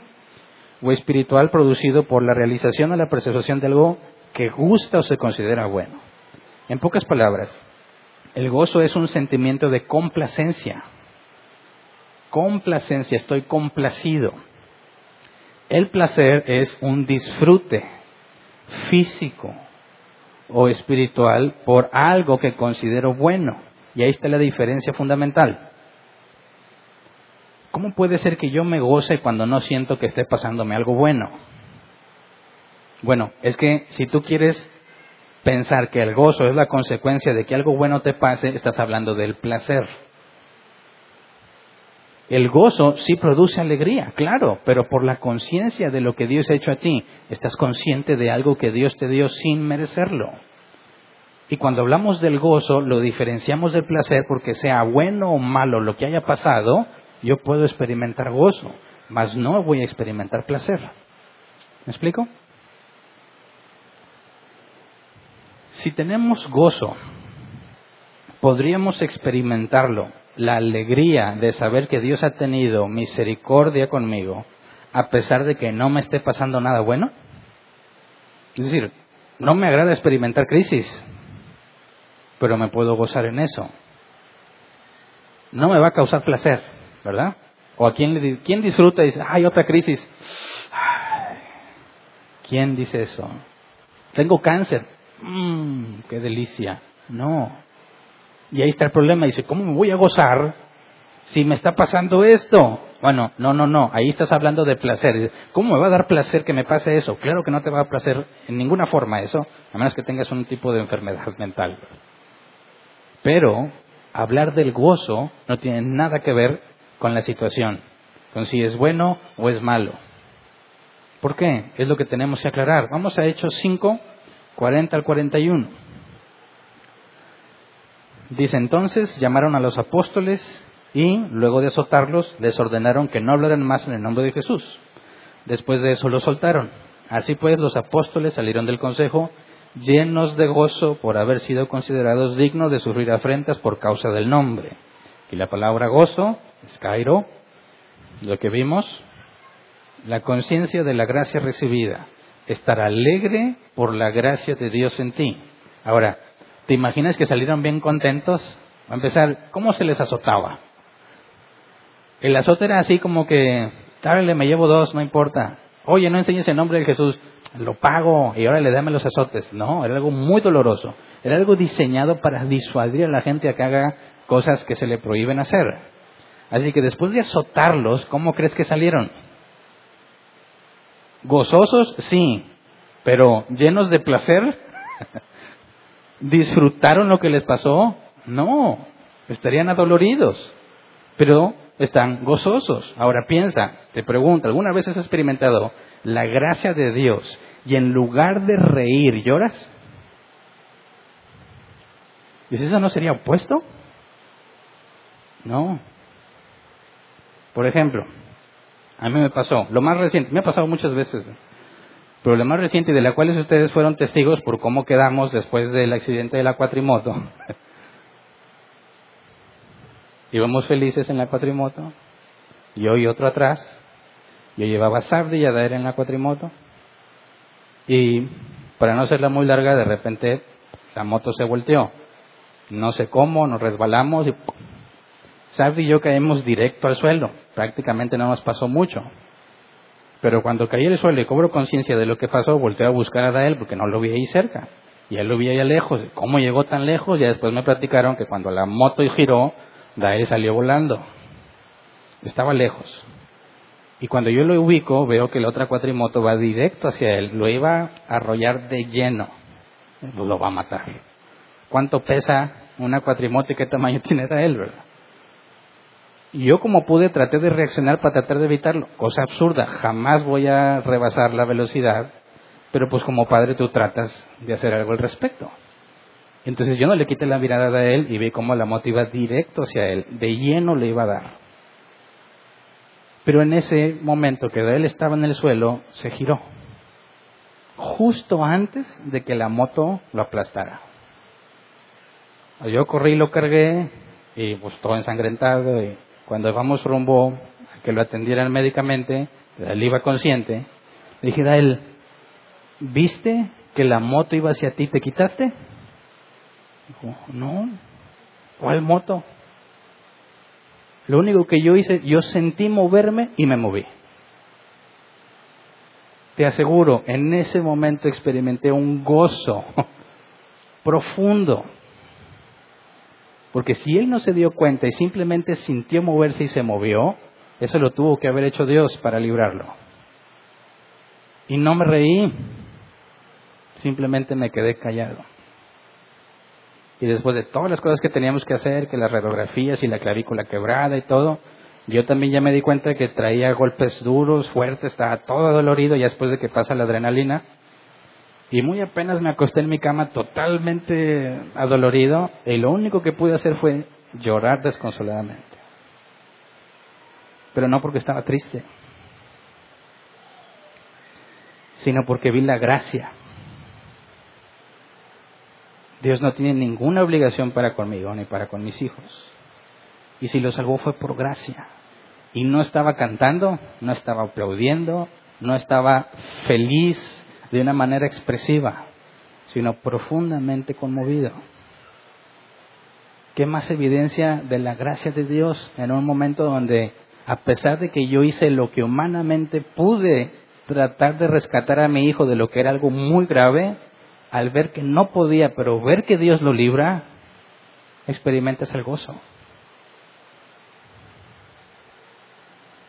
o espiritual producido por la realización o la preservación de algo que gusta o se considera bueno. En pocas palabras, el gozo es un sentimiento de complacencia. Complacencia, estoy complacido. El placer es un disfrute físico o espiritual por algo que considero bueno. Y ahí está la diferencia fundamental. ¿Cómo puede ser que yo me goce cuando no siento que esté pasándome algo bueno? Bueno, es que si tú quieres pensar que el gozo es la consecuencia de que algo bueno te pase, estás hablando del placer. El gozo sí produce alegría, claro, pero por la conciencia de lo que Dios ha hecho a ti, estás consciente de algo que Dios te dio sin merecerlo. Y cuando hablamos del gozo, lo diferenciamos del placer porque sea bueno o malo lo que haya pasado, yo puedo experimentar gozo, mas no voy a experimentar placer. ¿Me explico? Si tenemos gozo, podríamos experimentarlo, la alegría de saber que Dios ha tenido misericordia conmigo, a pesar de que no me esté pasando nada bueno. Es decir, no me agrada experimentar crisis, pero me puedo gozar en eso. No me va a causar placer, ¿verdad? O a quién, quién disfruta y dice, hay otra crisis. ¿Quién dice eso? Tengo cáncer. Mmm, qué delicia. No. Y ahí está el problema. Dice, ¿cómo me voy a gozar si me está pasando esto? Bueno, no, no, no. Ahí estás hablando de placer. ¿Cómo me va a dar placer que me pase eso? Claro que no te va a placer en ninguna forma eso, a menos que tengas un tipo de enfermedad mental. Pero hablar del gozo no tiene nada que ver con la situación, con si es bueno o es malo. ¿Por qué? Es lo que tenemos que aclarar. Vamos a Hechos 5, 40 al 41. Dice entonces, llamaron a los apóstoles y, luego de azotarlos, les ordenaron que no hablaran más en el nombre de Jesús. Después de eso los soltaron. Así pues, los apóstoles salieron del consejo llenos de gozo por haber sido considerados dignos de sufrir afrentas por causa del nombre. Y la palabra gozo es cairo, lo que vimos, la conciencia de la gracia recibida, estar alegre por la gracia de Dios en ti. Ahora, ¿te imaginas que salieron bien contentos? A empezar, ¿cómo se les azotaba? El azote era así como que, dale, me llevo dos, no importa. Oye, no enseñes el nombre de Jesús, lo pago y ahora le dame los azotes. No, era algo muy doloroso. Era algo diseñado para disuadir a la gente a que haga cosas que se le prohíben hacer. Así que después de azotarlos, ¿cómo crees que salieron? Gozosos, sí, pero llenos de placer. ¿Disfrutaron lo que les pasó? No, estarían adoloridos, pero están gozosos. Ahora piensa, te pregunto, ¿alguna vez has experimentado la gracia de Dios y en lugar de reír lloras? ¿Dices eso no sería opuesto? No. Por ejemplo, a mí me pasó, lo más reciente, me ha pasado muchas veces, pero lo más reciente de la cual ustedes fueron testigos por cómo quedamos después del accidente de la cuatrimoto. Íbamos felices en la cuatrimoto, yo y otro atrás. Yo llevaba Sabdi y a Daer en la cuatrimoto. Y para no hacerla muy larga, de repente la moto se volteó. No sé cómo, nos resbalamos y y yo caímos directo al suelo. Prácticamente no nos pasó mucho. Pero cuando caí al suelo y cobro conciencia de lo que pasó, volteé a buscar a Dael porque no lo vi ahí cerca. Y él lo vi allá lejos. ¿Cómo llegó tan lejos? Ya después me platicaron que cuando la moto giró, Dael salió volando. Estaba lejos. Y cuando yo lo ubico, veo que la otra cuatrimoto va directo hacia él. Lo iba a arrollar de lleno. Lo va a matar. ¿Cuánto pesa una cuatrimoto y qué tamaño tiene Dael, verdad? Y yo como pude traté de reaccionar para tratar de evitarlo. Cosa absurda. Jamás voy a rebasar la velocidad. Pero pues como padre tú tratas de hacer algo al respecto. Entonces yo no le quité la mirada a él y vi cómo la moto iba directo hacia él, de lleno le iba a dar. Pero en ese momento que él estaba en el suelo, se giró, justo antes de que la moto lo aplastara. Yo corrí y lo cargué, y pues todo ensangrentado, y cuando vamos rumbo a que lo atendieran médicamente, él iba consciente, le dije a él, ¿viste que la moto iba hacia ti, te quitaste? Dijo, no, ¿cuál moto? Lo único que yo hice, yo sentí moverme y me moví. Te aseguro, en ese momento experimenté un gozo profundo. Porque si él no se dio cuenta y simplemente sintió moverse y se movió, eso lo tuvo que haber hecho Dios para librarlo. Y no me reí, simplemente me quedé callado. Y después de todas las cosas que teníamos que hacer, que las radiografías y la clavícula quebrada y todo, yo también ya me di cuenta que traía golpes duros, fuertes, estaba todo dolorido ya después de que pasa la adrenalina. Y muy apenas me acosté en mi cama totalmente adolorido y lo único que pude hacer fue llorar desconsoladamente. Pero no porque estaba triste, sino porque vi la gracia Dios no tiene ninguna obligación para conmigo ni para con mis hijos. Y si lo salvó fue por gracia. Y no estaba cantando, no estaba aplaudiendo, no estaba feliz de una manera expresiva, sino profundamente conmovido. ¿Qué más evidencia de la gracia de Dios en un momento donde a pesar de que yo hice lo que humanamente pude tratar de rescatar a mi hijo de lo que era algo muy grave, al ver que no podía, pero ver que Dios lo libra, experimentas el gozo.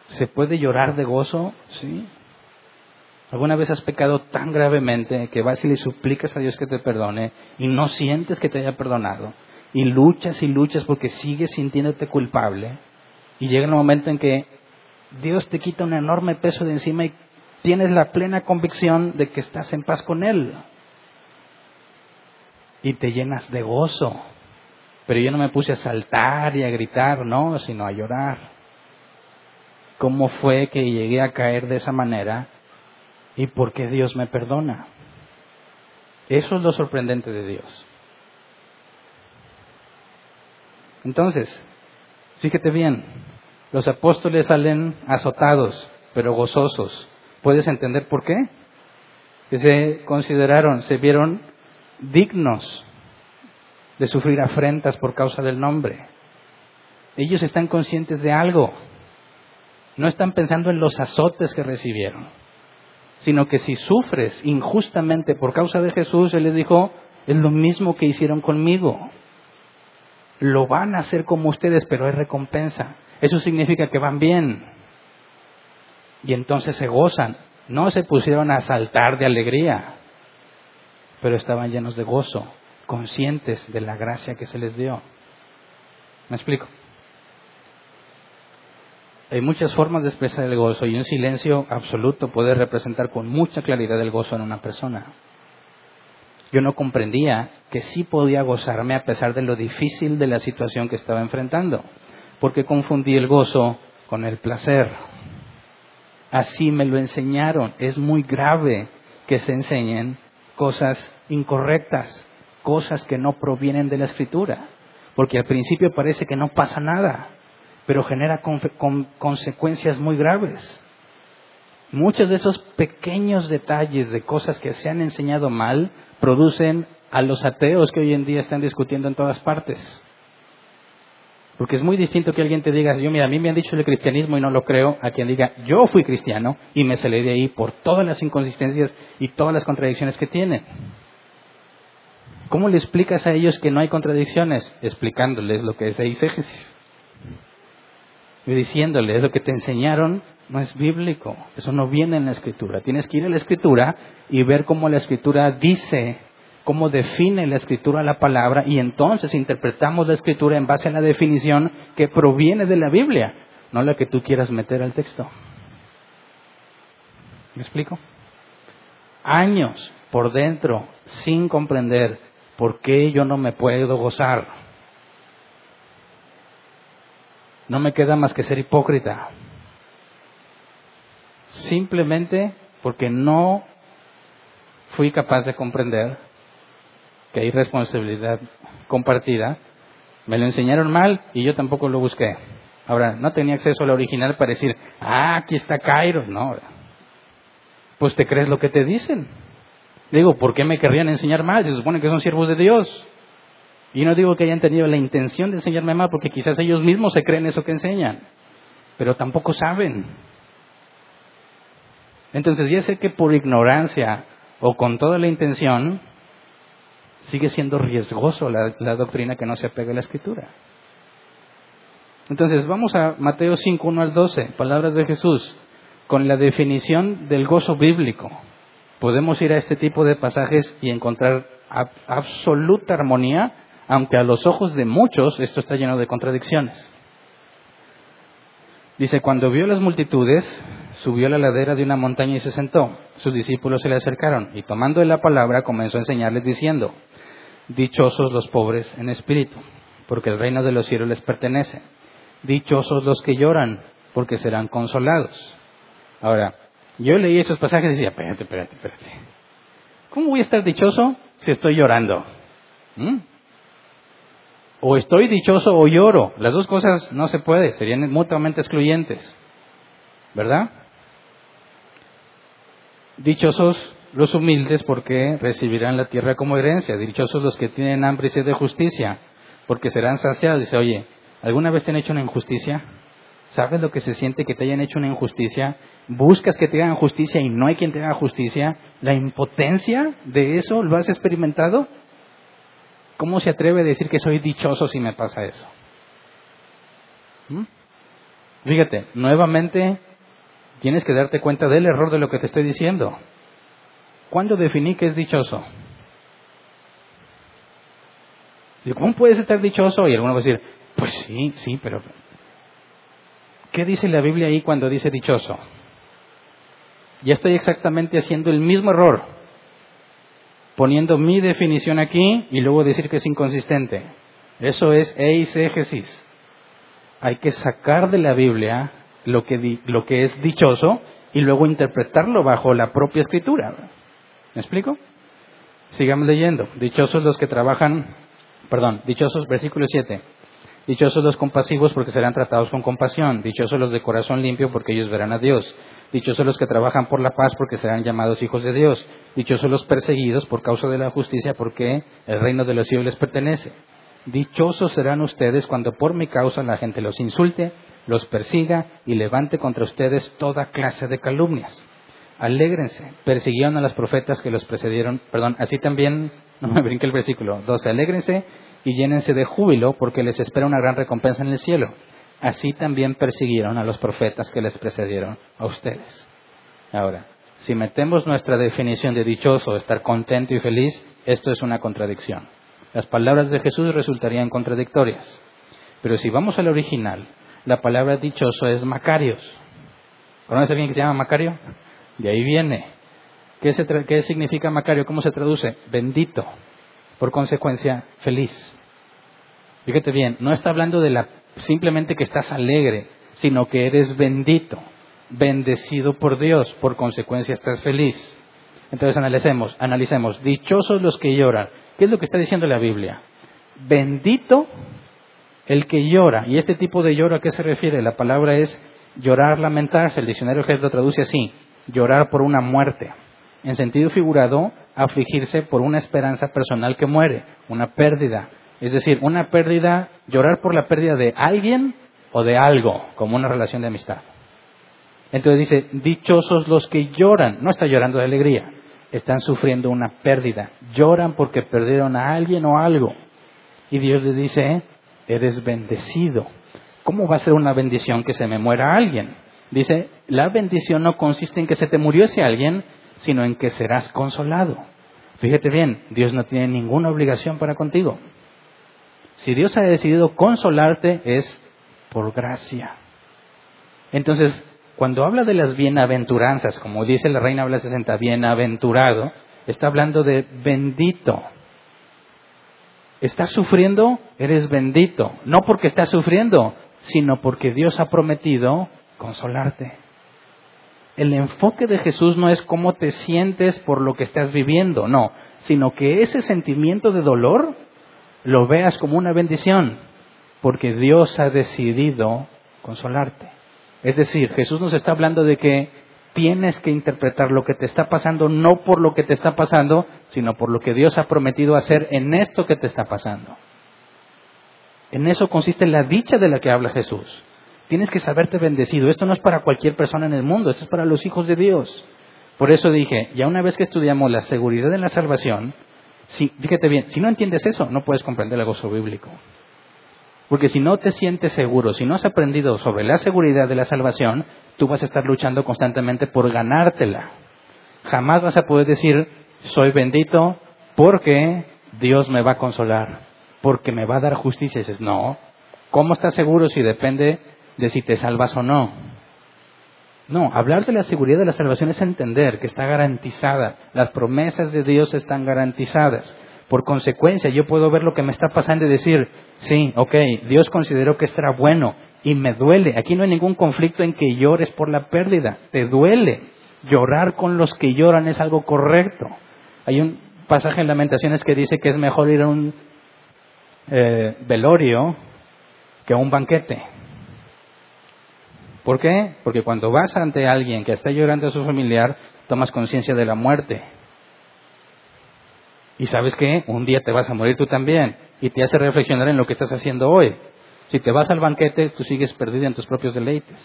¿Se puede llorar de gozo? Sí. ¿Alguna vez has pecado tan gravemente que vas y le suplicas a Dios que te perdone y no sientes que te haya perdonado? Y luchas y luchas porque sigues sintiéndote culpable. Y llega el momento en que Dios te quita un enorme peso de encima y tienes la plena convicción de que estás en paz con Él. Y te llenas de gozo. Pero yo no me puse a saltar y a gritar, no, sino a llorar. ¿Cómo fue que llegué a caer de esa manera? ¿Y por qué Dios me perdona? Eso es lo sorprendente de Dios. Entonces, fíjate bien, los apóstoles salen azotados, pero gozosos. ¿Puedes entender por qué? Que se consideraron, se vieron dignos de sufrir afrentas por causa del nombre. Ellos están conscientes de algo. No están pensando en los azotes que recibieron, sino que si sufres injustamente por causa de Jesús, Él les dijo, es lo mismo que hicieron conmigo lo van a hacer como ustedes, pero hay recompensa. Eso significa que van bien. Y entonces se gozan. No se pusieron a saltar de alegría, pero estaban llenos de gozo, conscientes de la gracia que se les dio. ¿Me explico? Hay muchas formas de expresar el gozo y un silencio absoluto puede representar con mucha claridad el gozo en una persona yo no comprendía que sí podía gozarme a pesar de lo difícil de la situación que estaba enfrentando, porque confundí el gozo con el placer. Así me lo enseñaron. Es muy grave que se enseñen cosas incorrectas, cosas que no provienen de la escritura, porque al principio parece que no pasa nada, pero genera consecuencias muy graves. Muchos de esos pequeños detalles de cosas que se han enseñado mal producen a los ateos que hoy en día están discutiendo en todas partes. Porque es muy distinto que alguien te diga, yo mira, a mí me han dicho el cristianismo y no lo creo, a quien diga, yo fui cristiano y me salí de ahí por todas las inconsistencias y todas las contradicciones que tienen. ¿Cómo le explicas a ellos que no hay contradicciones? Explicándoles lo que es eisegesis. Y diciéndoles lo que te enseñaron no es bíblico, eso no viene en la escritura. Tienes que ir a la escritura y ver cómo la escritura dice, cómo define la escritura la palabra y entonces interpretamos la escritura en base a la definición que proviene de la Biblia, no la que tú quieras meter al texto. ¿Me explico? Años por dentro sin comprender por qué yo no me puedo gozar. No me queda más que ser hipócrita simplemente porque no fui capaz de comprender que hay responsabilidad compartida. Me lo enseñaron mal y yo tampoco lo busqué. Ahora, no tenía acceso al original para decir, ah, aquí está Cairo. No. Pues te crees lo que te dicen. Digo, ¿por qué me querrían enseñar mal? Se supone que son siervos de Dios. Y no digo que hayan tenido la intención de enseñarme mal, porque quizás ellos mismos se creen eso que enseñan. Pero tampoco saben. Entonces ya sé que por ignorancia o con toda la intención, sigue siendo riesgoso la, doctrina que no se apega a la escritura. Entonces vamos a Mateo 5, 1 al 12, palabras de Jesús, con la definición del gozo bíblico. Podemos ir a este tipo de pasajes y encontrar absoluta armonía, aunque a los ojos de muchos esto está lleno de contradicciones. Dice, cuando vio las multitudes, subió a la ladera de una montaña y se sentó. Sus discípulos se le acercaron y tomando la palabra comenzó a enseñarles diciendo, Dichosos los pobres en espíritu, porque el reino de los cielos les pertenece. Dichosos los que lloran, porque serán consolados. Ahora, yo leí esos pasajes y decía, espérate, espérate, espérate. ¿Cómo voy a estar dichoso si estoy llorando? ¿Mm? O estoy dichoso o lloro. Las dos cosas no se puede, serían mutuamente excluyentes. ¿Verdad? Dichosos los humildes porque recibirán la tierra como herencia. Dichosos los que tienen hambre y sed de justicia porque serán saciados. Dice, oye, ¿alguna vez te han hecho una injusticia? ¿Sabes lo que se siente que te hayan hecho una injusticia? Buscas que te hagan justicia y no hay quien te haga justicia. La impotencia de eso, ¿lo has experimentado? ¿Cómo se atreve a decir que soy dichoso si me pasa eso? ¿Mm? Fíjate, nuevamente tienes que darte cuenta del error de lo que te estoy diciendo. ¿Cuándo definí que es dichoso? ¿Cómo puedes estar dichoso? Y alguno va a decir, pues sí, sí, pero ¿qué dice la Biblia ahí cuando dice dichoso? Ya estoy exactamente haciendo el mismo error, poniendo mi definición aquí y luego decir que es inconsistente. Eso es eisegesis. Hay que sacar de la Biblia lo que, lo que es dichoso y luego interpretarlo bajo la propia escritura. ¿Me explico? Sigamos leyendo. Dichosos los que trabajan, perdón, dichosos, versículo 7. Dichosos los compasivos porque serán tratados con compasión. Dichosos los de corazón limpio porque ellos verán a Dios. Dichosos los que trabajan por la paz porque serán llamados hijos de Dios. Dichosos los perseguidos por causa de la justicia porque el reino de los cielos les pertenece. Dichosos serán ustedes cuando por mi causa la gente los insulte, los persiga y levante contra ustedes toda clase de calumnias. Alégrense, persiguieron a los profetas que los precedieron, perdón, así también, no me brinque el versículo 12, alégrense y llénense de júbilo porque les espera una gran recompensa en el cielo. Así también persiguieron a los profetas que les precedieron a ustedes. Ahora, si metemos nuestra definición de dichoso, estar contento y feliz, esto es una contradicción. Las palabras de Jesús resultarían contradictorias. Pero si vamos al original, la palabra dichoso es Macarios. ¿Conoce bien que se llama Macario? De ahí viene. ¿Qué, ¿Qué significa Macario? ¿Cómo se traduce? Bendito. Por consecuencia, feliz. Fíjate bien, no está hablando de la simplemente que estás alegre, sino que eres bendito, bendecido por Dios, por consecuencia estás feliz. Entonces analicemos, analicemos, dichosos los que lloran. ¿Qué es lo que está diciendo la Biblia? Bendito el que llora. ¿Y este tipo de lloro a qué se refiere? La palabra es llorar, lamentarse. El diccionario Jesús lo traduce así, llorar por una muerte. En sentido figurado, afligirse por una esperanza personal que muere, una pérdida, es decir, una pérdida, llorar por la pérdida de alguien o de algo, como una relación de amistad. Entonces dice, dichosos los que lloran, no está llorando de alegría, están sufriendo una pérdida, lloran porque perdieron a alguien o algo. Y Dios les dice, eres bendecido. ¿Cómo va a ser una bendición que se me muera alguien? Dice, la bendición no consiste en que se te murió ese alguien, sino en que serás consolado. Fíjate bien, Dios no tiene ninguna obligación para contigo. Si Dios ha decidido consolarte es por gracia. Entonces, cuando habla de las bienaventuranzas, como dice la Reina Habla 60, bienaventurado, está hablando de bendito. ¿Estás sufriendo? Eres bendito. No porque estás sufriendo, sino porque Dios ha prometido consolarte. El enfoque de Jesús no es cómo te sientes por lo que estás viviendo, no, sino que ese sentimiento de dolor lo veas como una bendición, porque Dios ha decidido consolarte. Es decir, Jesús nos está hablando de que tienes que interpretar lo que te está pasando no por lo que te está pasando, sino por lo que Dios ha prometido hacer en esto que te está pasando. En eso consiste la dicha de la que habla Jesús. Tienes que saberte bendecido. Esto no es para cualquier persona en el mundo, esto es para los hijos de Dios. Por eso dije, ya una vez que estudiamos la seguridad de la salvación, si, fíjate bien, si no entiendes eso, no puedes comprender el gozo bíblico. Porque si no te sientes seguro, si no has aprendido sobre la seguridad de la salvación, tú vas a estar luchando constantemente por ganártela. Jamás vas a poder decir, soy bendito porque Dios me va a consolar, porque me va a dar justicia. Y dices, no, ¿cómo estás seguro si depende de si te salvas o no? No, hablar de la seguridad de la salvación es entender que está garantizada, las promesas de Dios están garantizadas. Por consecuencia, yo puedo ver lo que me está pasando y decir, sí, ok, Dios consideró que esto bueno y me duele. Aquí no hay ningún conflicto en que llores por la pérdida, te duele. Llorar con los que lloran es algo correcto. Hay un pasaje en Lamentaciones que dice que es mejor ir a un eh, velorio que a un banquete. ¿Por qué? Porque cuando vas ante alguien que está llorando a su familiar, tomas conciencia de la muerte. Y sabes que un día te vas a morir tú también. Y te hace reflexionar en lo que estás haciendo hoy. Si te vas al banquete, tú sigues perdida en tus propios deleites.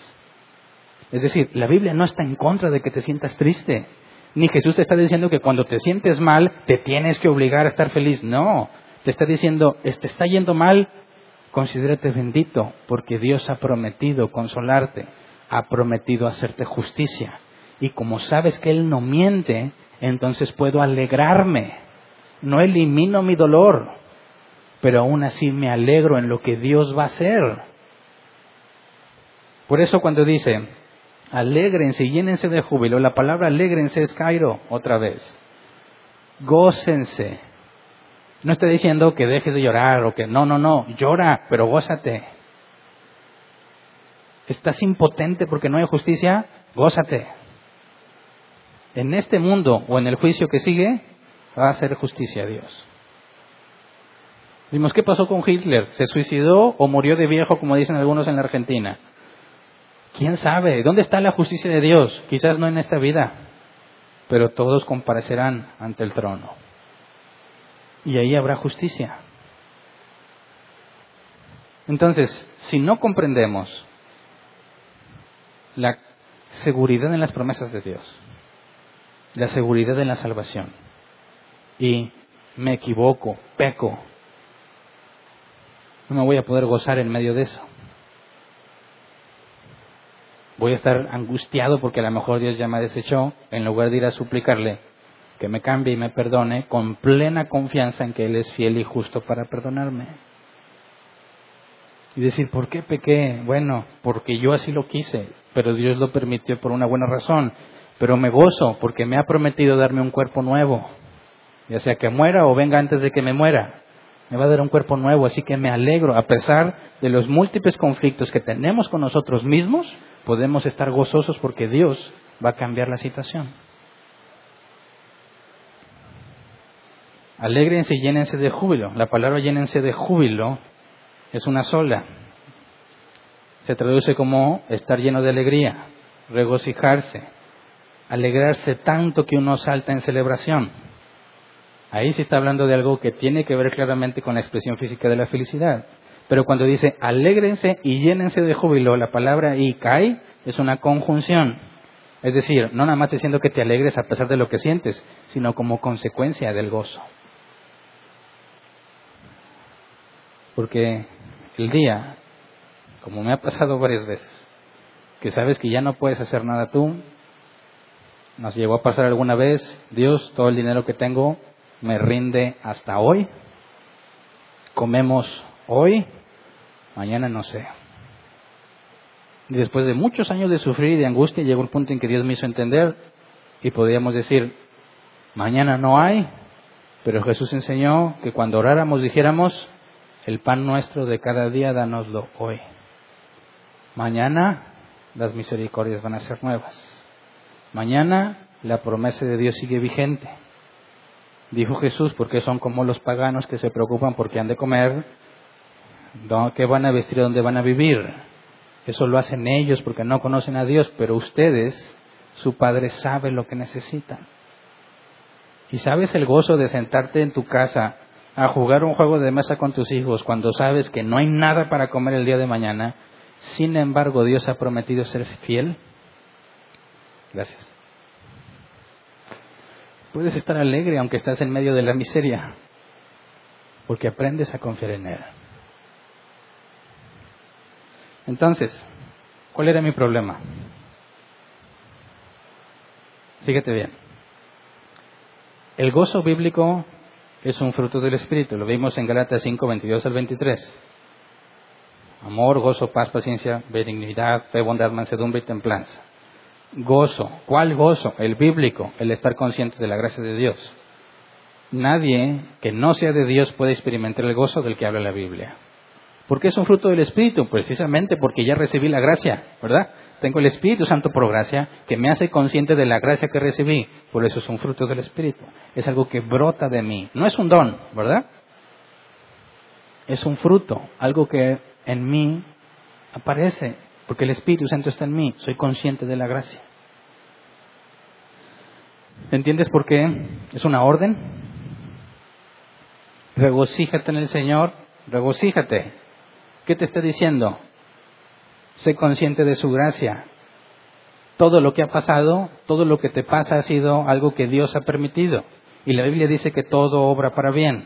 Es decir, la Biblia no está en contra de que te sientas triste. Ni Jesús te está diciendo que cuando te sientes mal te tienes que obligar a estar feliz. No, te está diciendo, te está yendo mal, considérate bendito, porque Dios ha prometido consolarte, ha prometido hacerte justicia. Y como sabes que Él no miente, entonces puedo alegrarme. No elimino mi dolor, pero aún así me alegro en lo que Dios va a hacer. Por eso cuando dice, Alégrense, llénense de júbilo. La palabra alégrense es Cairo, otra vez. Gócense. No estoy diciendo que dejes de llorar o que no, no, no, llora, pero gózate. ¿Estás impotente porque no hay justicia? Gózate. En este mundo o en el juicio que sigue, va a hacer justicia a Dios. Decimos, ¿qué pasó con Hitler? ¿Se suicidó o murió de viejo, como dicen algunos en la Argentina? ¿Quién sabe? ¿Dónde está la justicia de Dios? Quizás no en esta vida, pero todos comparecerán ante el trono. Y ahí habrá justicia. Entonces, si no comprendemos la seguridad en las promesas de Dios, la seguridad en la salvación, y me equivoco, peco, no me voy a poder gozar en medio de eso voy a estar angustiado porque a lo mejor Dios ya me desechó, en lugar de ir a suplicarle que me cambie y me perdone, con plena confianza en que Él es fiel y justo para perdonarme. Y decir, ¿por qué pequé? Bueno, porque yo así lo quise, pero Dios lo permitió por una buena razón. Pero me gozo porque me ha prometido darme un cuerpo nuevo, ya sea que muera o venga antes de que me muera. Me va a dar un cuerpo nuevo, así que me alegro, a pesar de los múltiples conflictos que tenemos con nosotros mismos, podemos estar gozosos porque Dios va a cambiar la situación. Alégrense y llénense de júbilo. La palabra llénense de júbilo es una sola. Se traduce como estar lleno de alegría, regocijarse, alegrarse tanto que uno salta en celebración. Ahí se está hablando de algo que tiene que ver claramente con la expresión física de la felicidad. Pero cuando dice alégrense y llénense de júbilo, la palabra ikai es una conjunción. Es decir, no nada más diciendo que te alegres a pesar de lo que sientes, sino como consecuencia del gozo. Porque el día, como me ha pasado varias veces, que sabes que ya no puedes hacer nada tú, nos llegó a pasar alguna vez, Dios, todo el dinero que tengo me rinde hasta hoy, comemos hoy, mañana no sé. Y después de muchos años de sufrir y de angustia, llegó el punto en que Dios me hizo entender y podríamos decir, mañana no hay, pero Jesús enseñó que cuando oráramos dijéramos, el pan nuestro de cada día, danoslo hoy. Mañana las misericordias van a ser nuevas. Mañana la promesa de Dios sigue vigente. Dijo Jesús, porque son como los paganos que se preocupan porque han de comer, ¿Qué van a vestir? ¿Dónde van a vivir? Eso lo hacen ellos porque no conocen a Dios, pero ustedes, su Padre sabe lo que necesitan. ¿Y sabes el gozo de sentarte en tu casa a jugar un juego de mesa con tus hijos cuando sabes que no hay nada para comer el día de mañana? Sin embargo, Dios ha prometido ser fiel. Gracias. Puedes estar alegre aunque estás en medio de la miseria, porque aprendes a confiar en Él. Entonces, ¿cuál era mi problema? Fíjate bien. El gozo bíblico es un fruto del Espíritu. Lo vimos en Galatas 5, 22 al 23. Amor, gozo, paz, paciencia, benignidad, fe, bondad, mansedumbre y templanza. Gozo. ¿Cuál gozo? El bíblico, el estar consciente de la gracia de Dios. Nadie que no sea de Dios puede experimentar el gozo del que habla la Biblia. ¿Por qué es un fruto del Espíritu? Precisamente porque ya recibí la gracia, ¿verdad? Tengo el Espíritu Santo por gracia que me hace consciente de la gracia que recibí. Por eso es un fruto del Espíritu. Es algo que brota de mí. No es un don, ¿verdad? Es un fruto, algo que en mí aparece, porque el Espíritu Santo está en mí. Soy consciente de la gracia. ¿Entiendes por qué? Es una orden. Regocíjate en el Señor, regocíjate. ¿Qué te está diciendo? Sé consciente de su gracia. Todo lo que ha pasado, todo lo que te pasa ha sido algo que Dios ha permitido. Y la Biblia dice que todo obra para bien.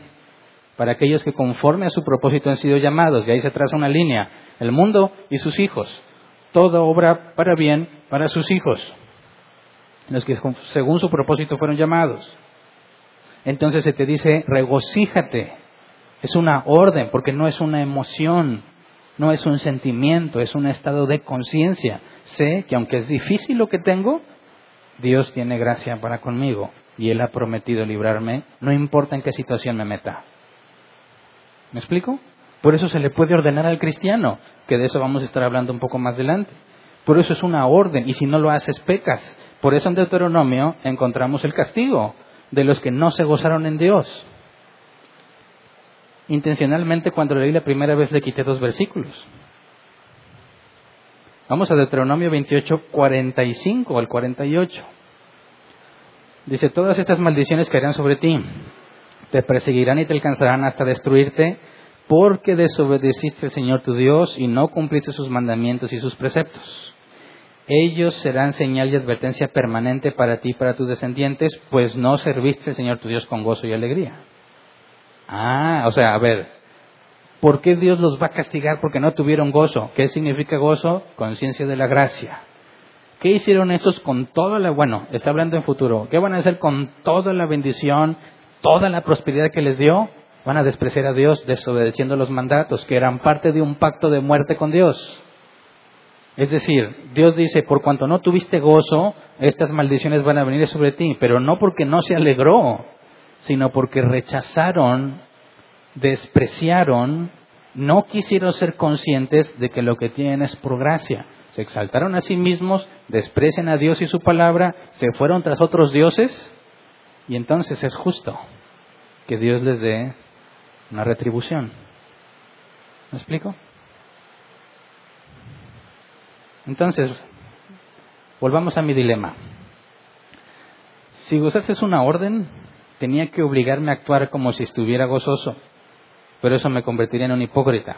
Para aquellos que conforme a su propósito han sido llamados. Y ahí se traza una línea. El mundo y sus hijos. Todo obra para bien para sus hijos. Los que según su propósito fueron llamados. Entonces se te dice, regocíjate. Es una orden porque no es una emoción, no es un sentimiento, es un estado de conciencia. Sé que aunque es difícil lo que tengo, Dios tiene gracia para conmigo y Él ha prometido librarme, no importa en qué situación me meta. ¿Me explico? Por eso se le puede ordenar al cristiano, que de eso vamos a estar hablando un poco más adelante. Por eso es una orden, y si no lo haces, pecas. Por eso en Deuteronomio encontramos el castigo de los que no se gozaron en Dios. Intencionalmente, cuando leí la primera vez, le quité dos versículos. Vamos a Deuteronomio 28, 45 al 48. Dice, todas estas maldiciones caerán sobre ti, te perseguirán y te alcanzarán hasta destruirte, porque desobedeciste al Señor tu Dios y no cumpliste sus mandamientos y sus preceptos. Ellos serán señal y advertencia permanente para ti y para tus descendientes, pues no serviste al Señor tu Dios con gozo y alegría. Ah, o sea, a ver, ¿por qué Dios los va a castigar porque no tuvieron gozo? ¿Qué significa gozo? Conciencia de la gracia. ¿Qué hicieron esos con toda la, bueno, está hablando en futuro, ¿qué van a hacer con toda la bendición, toda la prosperidad que les dio? Van a despreciar a Dios desobedeciendo los mandatos, que eran parte de un pacto de muerte con Dios. Es decir, Dios dice, por cuanto no tuviste gozo, estas maldiciones van a venir sobre ti, pero no porque no se alegró, sino porque rechazaron, despreciaron, no quisieron ser conscientes de que lo que tienen es por gracia se exaltaron a sí mismos, desprecian a Dios y su palabra, se fueron tras otros dioses, y entonces es justo que Dios les dé una retribución. ¿Me explico? Entonces, volvamos a mi dilema. Si gozarse es una orden, tenía que obligarme a actuar como si estuviera gozoso, pero eso me convertiría en un hipócrita.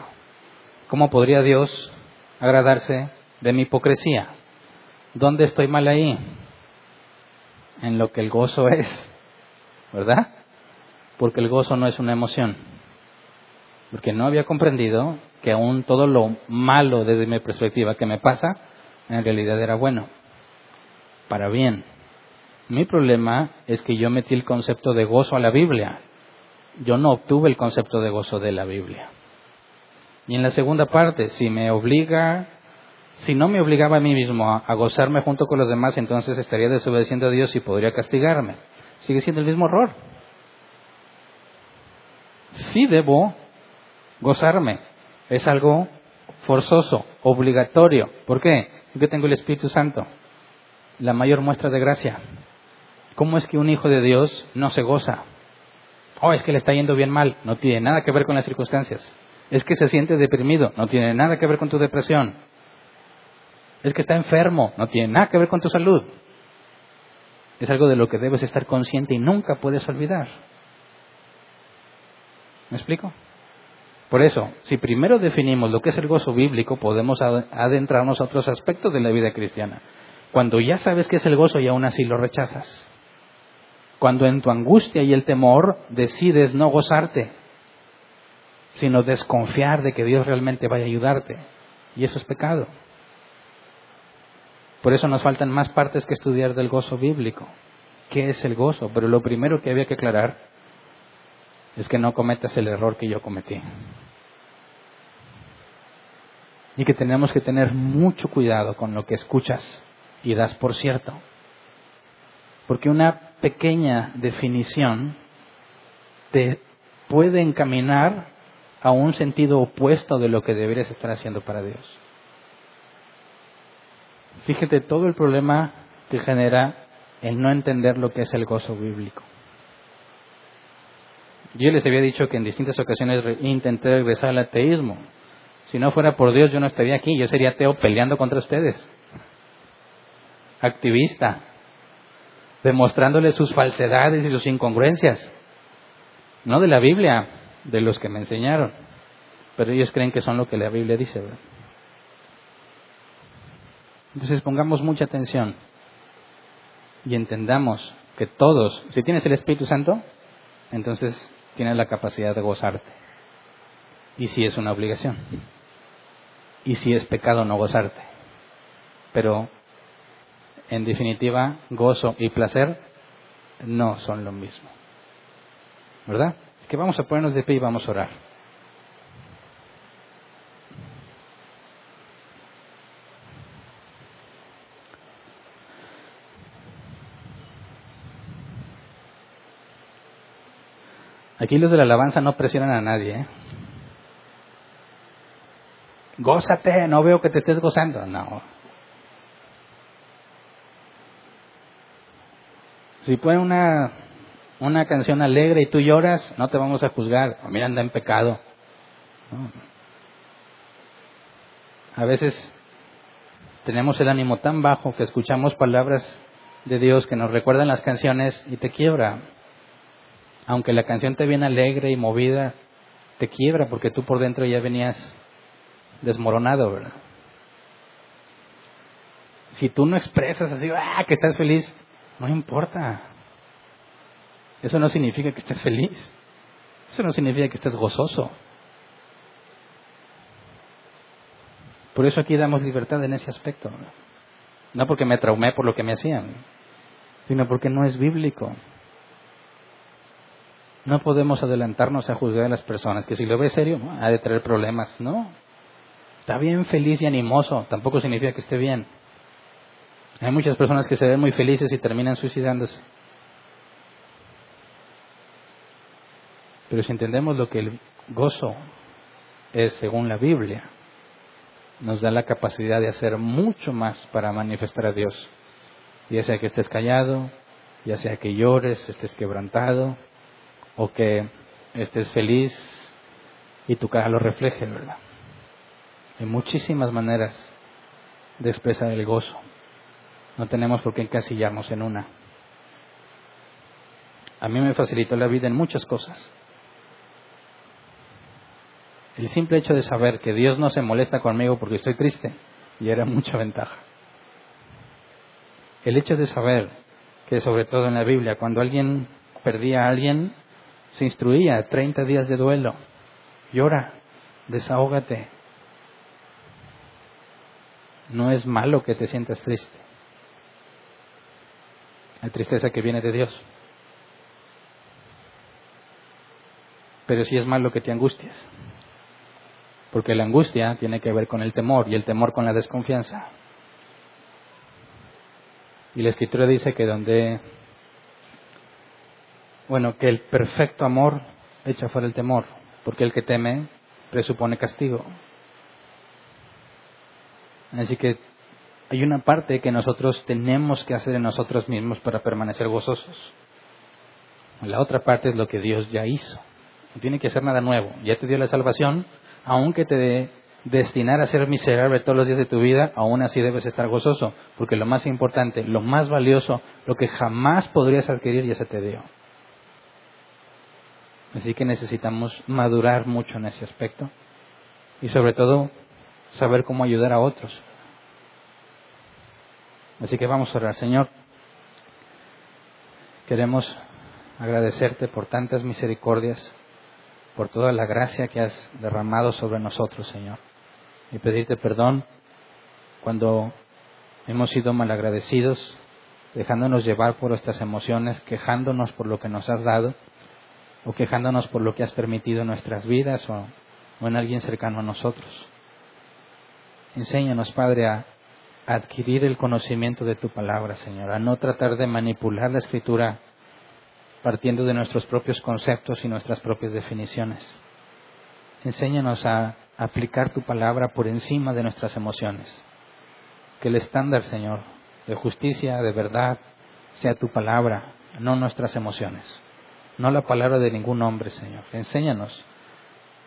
¿Cómo podría Dios agradarse de mi hipocresía. ¿Dónde estoy mal ahí? En lo que el gozo es, ¿verdad? Porque el gozo no es una emoción. Porque no había comprendido que aún todo lo malo desde mi perspectiva que me pasa, en realidad era bueno, para bien. Mi problema es que yo metí el concepto de gozo a la Biblia. Yo no obtuve el concepto de gozo de la Biblia. Y en la segunda parte, si me obliga si no me obligaba a mí mismo a, gozarme junto con los demás, entonces estaría desobedeciendo a Dios y podría castigarme. Sigue siendo el mismo error. Sí debo gozarme. Es algo forzoso, obligatorio. ¿Por qué? Porque tengo el Espíritu Santo, la mayor muestra de gracia. ¿Cómo es que un hijo de Dios no se goza? Oh, es que le está yendo bien mal. No tiene nada que ver con las circunstancias. Es que se siente deprimido. No tiene nada que ver con tu depresión es que está enfermo, no tiene nada que ver con tu salud. Es algo de lo que debes estar consciente y nunca puedes olvidar. ¿Me explico? Por eso, si primero definimos lo que es el gozo bíblico, podemos adentrarnos a otros aspectos de la vida cristiana. Cuando ya sabes qué es el gozo y aún así lo rechazas. Cuando en tu angustia y el temor decides no gozarte, sino desconfiar de que Dios realmente vaya a ayudarte. Y eso es pecado. Por eso nos faltan más partes que estudiar del gozo bíblico. ¿Qué es el gozo? Pero lo primero que había que aclarar es que no cometas el error que yo cometí. Y que tenemos que tener mucho cuidado con lo que escuchas y das por cierto. Porque una pequeña definición te puede encaminar a un sentido opuesto de lo que deberías estar haciendo para Dios. Fíjate todo el problema que genera el no entender lo que es el gozo bíblico. Yo les había dicho que en distintas ocasiones intenté regresar al ateísmo. Si no fuera por Dios, yo no estaría aquí, yo sería ateo peleando contra ustedes. Activista, demostrándoles sus falsedades y sus incongruencias. No de la Biblia, de los que me enseñaron. pero ellos creen que son lo que la Biblia dice. ¿verdad? Entonces pongamos mucha atención y entendamos que todos, si tienes el Espíritu Santo, entonces tienes la capacidad de gozarte. Y si es una obligación. Y si es pecado no gozarte. Pero, en definitiva, gozo y placer no son lo mismo. ¿Verdad? Es que vamos a ponernos de pie y vamos a orar. Aquí los de la alabanza no presionan a nadie. ¿eh? Gózate, no veo que te estés gozando. No. Si ponen una, una canción alegre y tú lloras, no te vamos a juzgar. Mira, anda en pecado. A veces tenemos el ánimo tan bajo que escuchamos palabras de Dios que nos recuerdan las canciones y te quiebra aunque la canción te viene alegre y movida, te quiebra porque tú por dentro ya venías desmoronado, ¿verdad? Si tú no expresas así, ah, que estás feliz, no importa. Eso no significa que estés feliz. Eso no significa que estés gozoso. Por eso aquí damos libertad en ese aspecto. No porque me traumé por lo que me hacían, sino porque no es bíblico. No podemos adelantarnos a juzgar a las personas, que si lo ve serio, ha de traer problemas. No. Está bien feliz y animoso, tampoco significa que esté bien. Hay muchas personas que se ven muy felices y terminan suicidándose. Pero si entendemos lo que el gozo es según la Biblia, nos da la capacidad de hacer mucho más para manifestar a Dios. Ya sea que estés callado, ya sea que llores, estés quebrantado, o que estés feliz y tu cara lo refleje, ¿verdad? Hay muchísimas maneras de expresar el gozo. No tenemos por qué encasillarnos en una. A mí me facilitó la vida en muchas cosas. El simple hecho de saber que Dios no se molesta conmigo porque estoy triste y era mucha ventaja. El hecho de saber que sobre todo en la Biblia, cuando alguien perdía a alguien, se instruía, 30 días de duelo. Llora, desahógate. No es malo que te sientas triste. Hay tristeza que viene de Dios. Pero sí es malo que te angusties. Porque la angustia tiene que ver con el temor y el temor con la desconfianza. Y la escritura dice que donde bueno, que el perfecto amor echa fuera el temor, porque el que teme presupone castigo. Así que hay una parte que nosotros tenemos que hacer en nosotros mismos para permanecer gozosos. La otra parte es lo que Dios ya hizo. No tiene que hacer nada nuevo. Ya te dio la salvación, aunque te destinar a ser miserable todos los días de tu vida, aún así debes estar gozoso, porque lo más importante, lo más valioso, lo que jamás podrías adquirir ya se te dio. Así que necesitamos madurar mucho en ese aspecto y sobre todo saber cómo ayudar a otros. Así que vamos a orar, Señor. Queremos agradecerte por tantas misericordias, por toda la gracia que has derramado sobre nosotros, Señor. Y pedirte perdón cuando hemos sido malagradecidos, dejándonos llevar por nuestras emociones, quejándonos por lo que nos has dado o quejándonos por lo que has permitido en nuestras vidas o, en alguien cercano a nosotros. Enséñanos, Padre, a, adquirir el conocimiento de tu palabra, Señor, a no tratar de manipular la escritura partiendo de nuestros propios conceptos y nuestras propias definiciones. Enséñanos a aplicar tu palabra por encima de nuestras emociones. Que el estándar, Señor, de justicia, de verdad, sea tu palabra, no nuestras emociones no la palabra de ningún hombre, Señor. Enséñanos,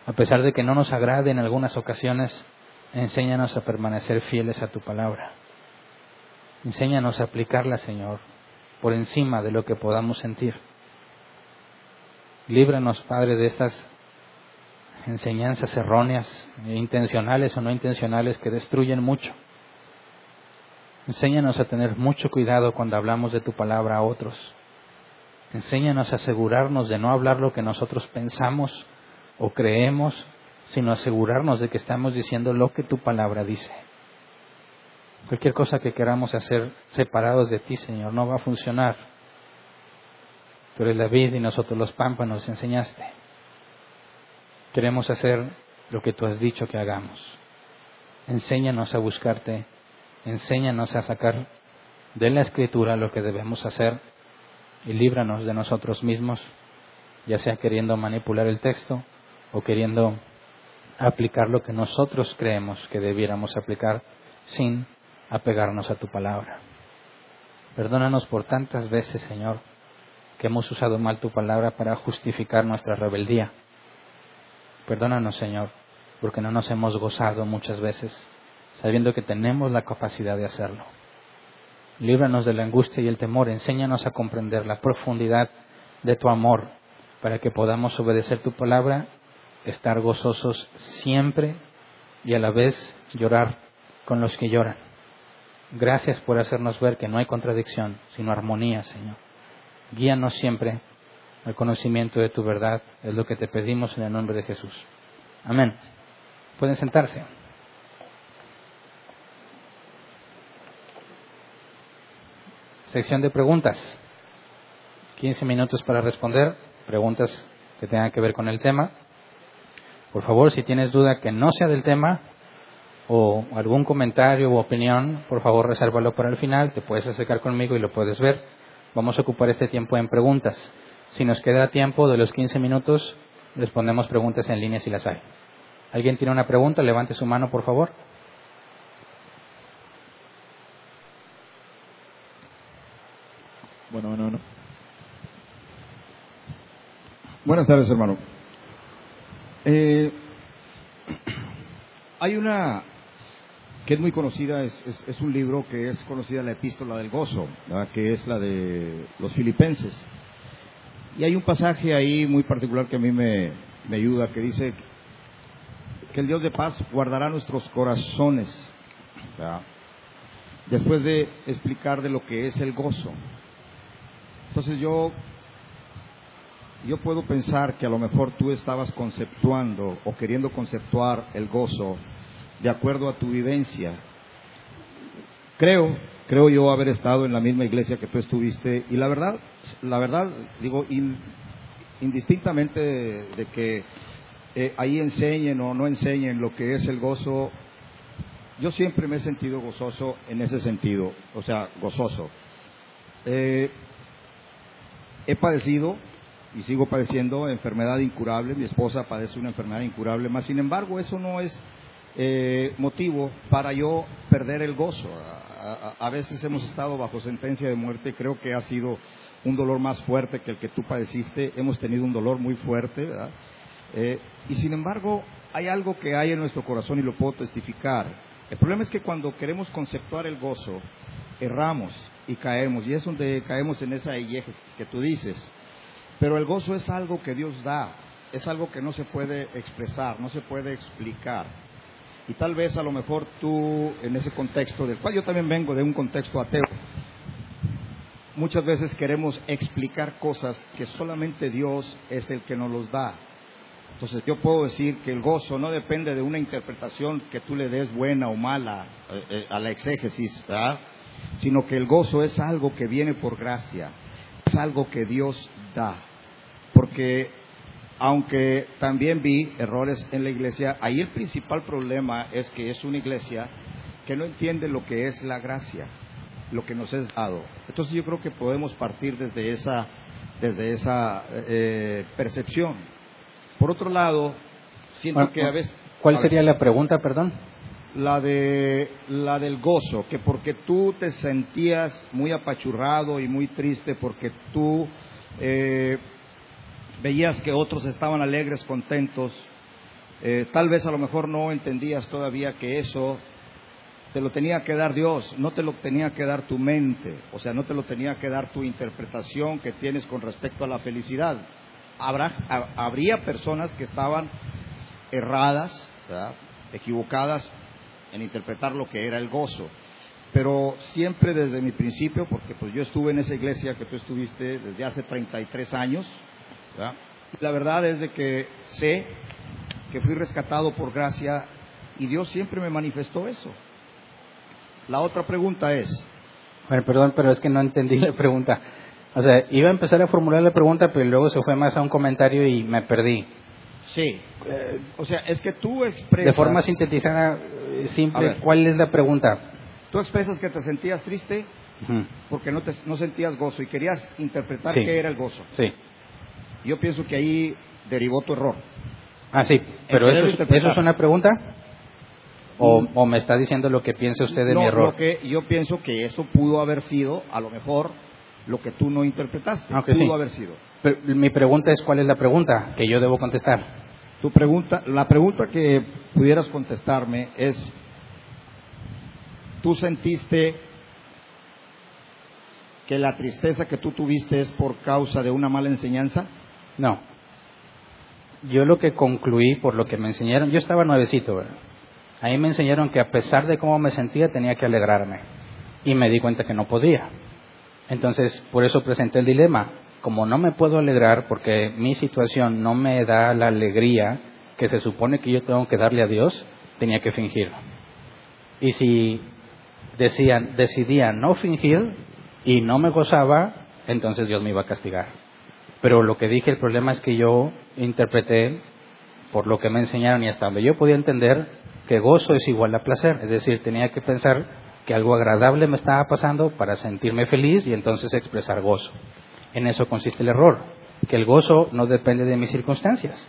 a pesar de que no nos agrade en algunas ocasiones, enséñanos a permanecer fieles a tu palabra. Enséñanos a aplicarla, Señor, por encima de lo que podamos sentir. Líbranos, Padre, de estas enseñanzas erróneas, intencionales o no intencionales, que destruyen mucho. Enséñanos a tener mucho cuidado cuando hablamos de tu palabra a otros. Enséñanos a asegurarnos de no hablar lo que nosotros pensamos o creemos, sino asegurarnos de que estamos diciendo lo que tu palabra dice. Cualquier cosa que queramos hacer separados de ti, Señor, no va a funcionar. Tú eres la vid y nosotros los pámpanos enseñaste. Queremos hacer lo que tú has dicho que hagamos. Enséñanos a buscarte, enséñanos a sacar de la escritura lo que debemos hacer y líbranos de nosotros mismos, ya sea queriendo manipular el texto o queriendo aplicar lo que nosotros creemos que debiéramos aplicar sin apegarnos a tu palabra. Perdónanos por tantas veces, Señor, que hemos usado mal tu palabra para justificar nuestra rebeldía Perdónanos, Señor, porque no nos hemos gozado muchas veces, sabiendo que tenemos la capacidad de hacerlo. Líbranos de la angustia y el temor, enséñanos a comprender la profundidad de tu amor, para que podamos obedecer tu palabra, estar gozosos siempre y a la vez llorar con los que lloran. Gracias por hacernos ver que no hay contradicción, sino armonía, Señor. Guíanos siempre el conocimiento de tu verdad. Es lo que te pedimos en el nombre de Jesús. Amén. Pueden sentarse. Sección de preguntas. 15 minutos para responder. Preguntas que tengan que ver con el tema. Por favor, si tienes duda que no sea del tema o algún comentario u opinión, por favor, resérvalo para el final. Te puedes acercar conmigo y lo puedes ver. Vamos a ocupar este tiempo en preguntas. Si nos queda tiempo de los 15 minutos, respondemos preguntas en línea si las hay. ¿Alguien tiene una pregunta? Levante su mano, por favor. Bueno, no, no. Buenas tardes, hermano. Eh, hay una que es muy conocida, es, es, un libro que es conocida la epístola del gozo, que es la de los filipenses. Y hay un pasaje ahí muy particular que a mí me, ayuda, que dice que el Dios de paz guardará nuestros corazones. Después de explicar de lo que es el gozo. Entonces yo, yo puedo pensar que a lo mejor tú estabas conceptuando o queriendo conceptuar el gozo de acuerdo a tu vivencia. Creo creo yo haber estado en la misma iglesia que tú estuviste y la verdad, la verdad, digo, indistintamente de, que eh, ahí enseñen o no enseñen lo que es el gozo, yo siempre me he sentido gozoso en ese sentido, o sea, gozoso. Eh, he padecido y sigo padeciendo enfermedad incurable, mi esposa padece una enfermedad incurable, más sin embargo eso no es eh, motivo para yo perder el gozo a, veces hemos estado bajo sentencia de muerte, creo que ha sido un dolor más fuerte que el que tú padeciste, hemos tenido un dolor muy fuerte. Eh, y sin embargo, hay algo que hay en nuestro corazón y lo puedo testificar. El problema es que cuando queremos conceptuar el gozo, erramos y caemos, y es donde caemos en esa eje que tú dices. Pero el gozo es algo que Dios da, es algo que no se puede expresar, no se puede explicar. Y tal vez a lo mejor tú, en ese contexto, del cual yo también vengo de un contexto ateo, muchas veces queremos explicar cosas que solamente Dios es el que nos los da. Entonces yo puedo decir que el gozo no depende de una interpretación que tú le des buena o mala eh, eh, a la exégesis, sino que el gozo es algo que viene por gracia, es algo que Dios da. Porque aunque también vi errores en la iglesia, ahí el principal problema es que es una iglesia que no entiende lo que es la gracia, lo que nos es dado. Entonces yo creo que podemos partir desde esa, desde esa eh, percepción. Por otro lado, siento que a veces... ¿Cuál sería la pregunta, perdón? La, de, la del gozo, que porque tú te sentías muy apachurrado y muy triste porque tú eh, veías que otros estaban alegres, contentos, eh, tal vez a lo mejor no entendías todavía que eso te lo tenía que dar Dios, no te lo tenía que dar tu mente, o sea, no te lo tenía que dar tu interpretación que tienes con respecto a la felicidad. Habrá, habría personas que estaban erradas, equivocadas en interpretar lo que era el gozo. Pero siempre desde mi principio, porque pues yo estuve en esa iglesia que tú estuviste desde hace 33 años, ¿verdad? la verdad es de que sé que fui rescatado por gracia y Dios siempre me manifestó eso. La otra pregunta es, Bueno, perdón, pero es que no entendí la pregunta. O sea, iba a empezar a formular la pregunta, pero luego se fue más a un comentario y me perdí. sí, eh, o sea, es que tú expresas... De forma sintetizada, eh, simple. ¿cuál es la pregunta? Tú expresas que te sentías triste porque no, te, no sentías gozo y querías interpretar Sí. qué era el gozo. Sí. Yo pienso que ahí derivó tu error. Ah, sí, pero querer eso es, interpretar. ¿eso es una pregunta? ¿O, o me está diciendo lo que piensa usted de no, mi error? lo que yo pienso que eso pudo haber sido, a lo mejor, lo que tú no interpretaste. Ah, ok, pudo sí. haber sido. Pero mi pregunta es, ¿cuál es la pregunta que yo debo contestar? Tu pregunta, la pregunta que pudieras contestarme es, ¿tú sentiste que la tristeza que tú tuviste es por causa de una mala enseñanza? No. Yo lo que concluí por lo que me enseñaron, yo estaba nuevecito, ¿verdad? Ahí me enseñaron que a pesar de cómo me sentía tenía que alegrarme. Y me di cuenta que no podía. Entonces, por eso presenté el dilema. Como no me puedo alegrar porque mi situación no me da la alegría que se supone que yo tengo que darle a Dios, tenía que fingir. Y si decían, decidía no fingir y no me gozaba, entonces Dios me iba a castigar. Pero lo que dije, el problema es que yo interpreté por lo que me enseñaron y hasta donde yo podía entender que gozo es igual a placer. Es decir, tenía que pensar que algo agradable me estaba pasando para sentirme feliz y entonces expresar gozo. En eso consiste el error, que el gozo no depende de mis circunstancias.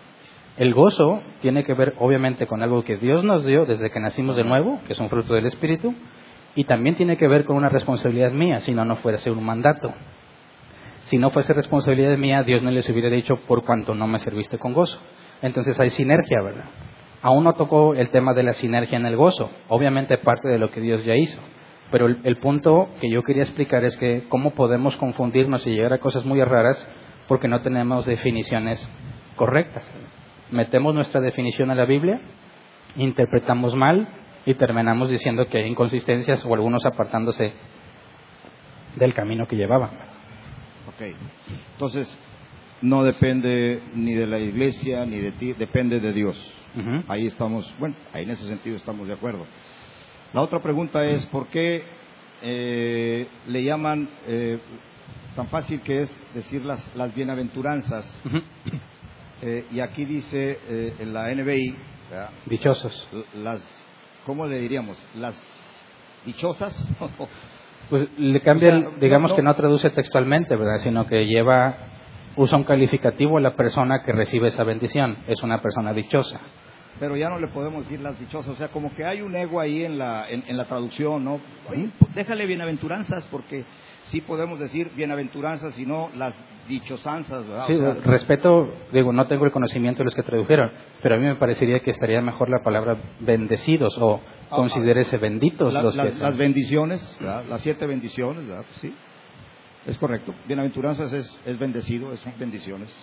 El gozo tiene que ver obviamente con algo que Dios nos dio desde que nacimos de nuevo, que es un fruto del Espíritu, y también tiene que ver con una responsabilidad mía, si no, no ser un mandato. Si no fuese responsabilidad mía, Dios no les hubiera dicho por cuanto no me serviste con gozo. Entonces hay sinergia, ¿verdad? Aún no tocó el tema de la sinergia en el gozo, obviamente parte de lo que Dios ya hizo. Pero el, el punto que yo quería explicar es que cómo podemos confundirnos y llegar a cosas muy raras porque no tenemos definiciones correctas. Metemos nuestra definición a la Biblia, interpretamos mal y terminamos diciendo que hay inconsistencias o algunos apartándose del camino que llevaban. Ok. Entonces, no depende ni de la iglesia ni de ti, depende de Dios. Ahí estamos, bueno, ahí en ese sentido estamos de acuerdo. La otra pregunta es, ¿por qué eh, le llaman eh, tan fácil que es decir las, las bienaventuranzas? Eh, y aquí dice eh, en la NBI, ¿verdad? Dichosos. las, ¿cómo le diríamos? Las dichosas. Pues le cambia, O sea, el- digamos no- que no traduce textualmente, ¿verdad? Sino que lleva, usa un calificativo a la persona que recibe esa bendición. Es una persona dichosa. Pero ya no le podemos decir las dichosas, o sea, como que hay un ego ahí en la, en, en la traducción, ¿no? Oye, déjale bienaventuranzas, porque sí podemos decir bienaventuranzas y no las dichosanzas, ¿verdad? O Sí, sea, respeto, digo, no tengo el conocimiento de los que tradujeron, pero a mí me parecería que estaría mejor la palabra bendecidos o Ah, considérese benditos la- los la- que las bendiciones, ¿verdad? las siete bendiciones, ¿verdad? Pues sí, es correcto. Bienaventuranzas es, es bendecido, es bendiciones.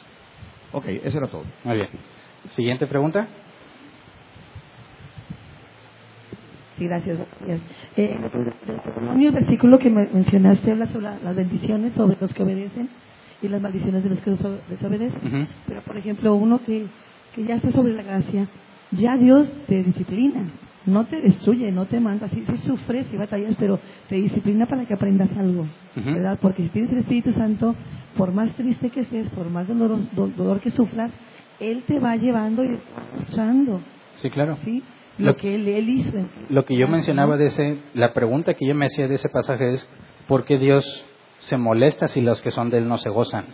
Ok, eso era todo. Muy bien. Siguiente pregunta. Sí, gracias. gracias. Eh, el versículo que me- mencionaste habla sobre la- las bendiciones sobre los que obedecen y las maldiciones de los que deso- desobedecen. Ujú. Pero, por ejemplo, uno que, que ya está sobre la gracia, ya Dios te disciplina, no te destruye, no te manda. Sí, sí sufres, sí batallas, pero te disciplina para que aprendas algo. ¿verdad? Porque si tienes el Espíritu Santo, por más triste que estés, por más dolor, dolor que sufras, Él te va llevando y mostrando, Sí, claro. ¿sí? Lo- Lo que Él, él hizo. Lo que yo mencionaba de ese, la pregunta que yo me hacía de ese pasaje es, ¿por qué Dios se molesta si los que son de Él no se gozan?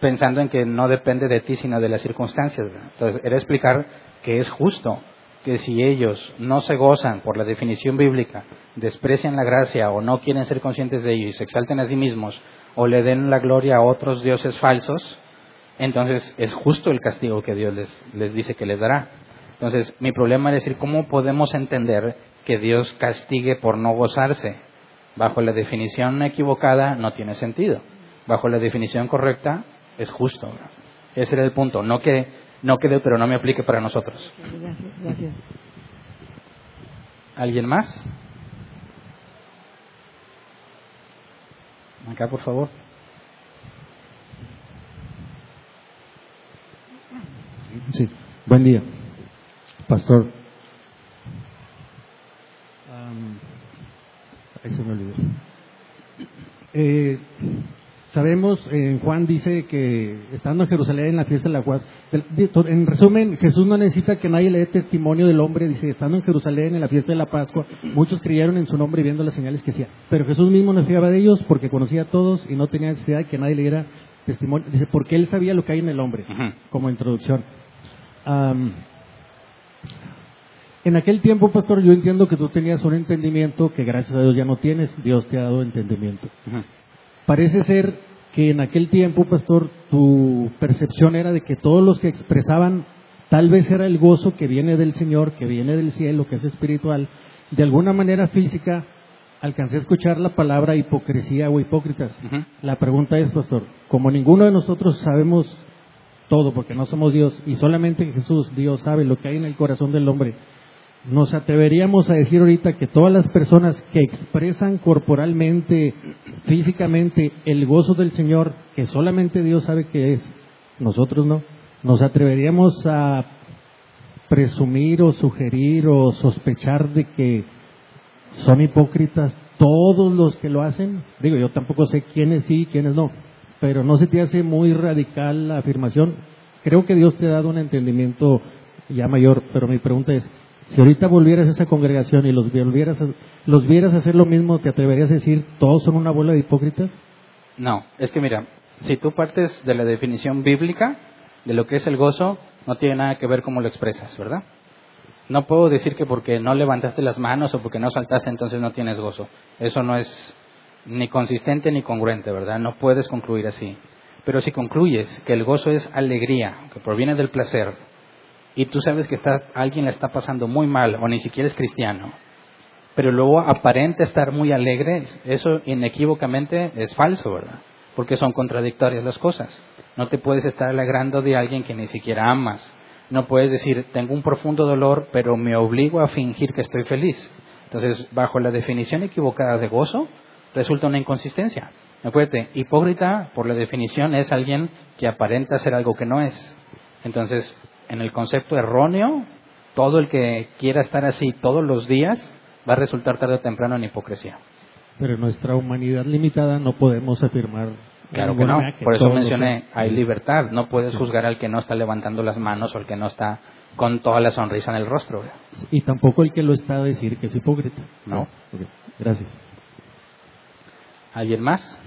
Pensando en que no depende de ti, sino de las circunstancias. Entonces, era explicar que es justo que si ellos no se gozan por la definición bíblica, desprecian la gracia o no quieren ser conscientes de ello y se exalten a sí mismos o le den la gloria a otros dioses falsos, entonces es justo el castigo que Dios les, les dice que les dará. Entonces, mi problema es decir, ¿cómo podemos entender que Dios castigue por no gozarse? Bajo la definición equivocada no tiene sentido. Bajo la definición correcta es justo. Ese era el punto. No que no que Deuteronomio aplique para nosotros. Gracias, gracias. ¿Alguien más? Acá, por favor. Sí, buen día, pastor. Am, ahí se me olvidó. Eh, sabemos, eh, Juan dice que estando en Jerusalén en la fiesta de la Paz, en resumen, Jesús no necesita que nadie le dé testimonio del hombre, dice, estando en Jerusalén en la fiesta de la Pascua, muchos creyeron en su nombre viendo las señales que hacía. Pero Jesús mismo no fiaba de ellos porque conocía a todos y no tenía necesidad de que nadie le diera testimonio. Dice, porque él sabía lo que hay en el hombre, como introducción. En aquel tiempo, pastor, yo entiendo que tú tenías un entendimiento que gracias a Dios ya no tienes. Dios te ha dado entendimiento. Parece ser que en aquel tiempo, pastor, tu percepción era de que todos los que expresaban tal vez era el gozo que viene del Señor, que viene del cielo, que es espiritual, de alguna manera física, alcancé a escuchar la palabra hipocresía o hipócritas. La pregunta es, pastor, como ninguno de nosotros sabemos todo, porque no somos Dios, y solamente Jesús, Dios, sabe lo que hay en el corazón del hombre, nos atreveríamos a decir ahorita que todas las personas que expresan corporalmente, físicamente, el gozo del Señor, que solamente Dios sabe que es, nosotros no, nos atreveríamos a presumir o sugerir o sospechar de que son hipócritas todos los que lo hacen. Digo, yo tampoco sé quiénes sí y quiénes no, pero no se te hace muy radical la afirmación. Creo que Dios te ha dado un entendimiento ya mayor, pero mi pregunta es, si ahorita volvieras a esa congregación y los volvieras a- los vieras hacer lo mismo, ¿te atreverías a decir todos son una bola de hipócritas? No, es que mira, si tú partes de la definición bíblica de lo que es el gozo, no tiene nada que ver cómo lo expresas, ¿verdad? No puedo decir que porque no levantaste las manos o porque no saltaste entonces no tienes gozo. Eso no es ni consistente ni congruente, ¿verdad? No puedes concluir así. Pero si concluyes que el gozo es alegría, que proviene del placer, y tú sabes que está, alguien la está pasando muy mal o ni siquiera es cristiano, pero luego aparenta estar muy alegre, eso inequívocamente es falso, ¿verdad? Porque son contradictorias las cosas. No te puedes estar alegrando de alguien que ni siquiera amas. No puedes decir, tengo un profundo dolor, pero me obligo a fingir que estoy feliz. Entonces, bajo la definición equivocada de gozo, resulta una inconsistencia. Acuérdate, hipócrita, por la definición, es alguien que aparenta ser algo que no es. Entonces, en el concepto erróneo, todo el que quiera estar así todos los días va a resultar tarde o temprano en hipocresía. Pero en nuestra humanidad limitada no podemos afirmar. Claro que no. Por eso mencioné, hay libertad. No puedes juzgar al que no está levantando las manos o al que no está con toda la sonrisa en el rostro. Y tampoco el que lo está a decir que es hipócrita. No. Gracias. ¿Alguien más?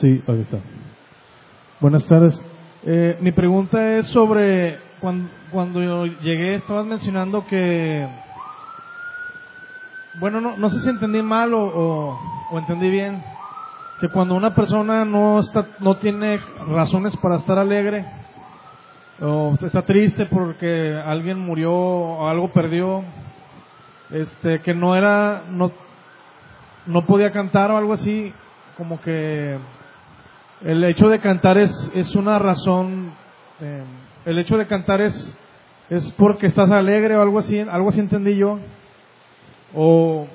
Sí, ahí está. Buenas tardes. Eh, mi pregunta es sobre cuando, cuando yo llegué, estabas mencionando que, bueno, no, no sé si entendí mal o, o, o entendí bien, que cuando una persona no está, no tiene razones para estar alegre o está triste porque alguien murió o algo perdió, este, que no era, no, no podía cantar o algo así, como que el hecho de cantar es, es una razón, eh, el hecho de cantar es, es porque estás alegre o algo así, algo así entendí yo. O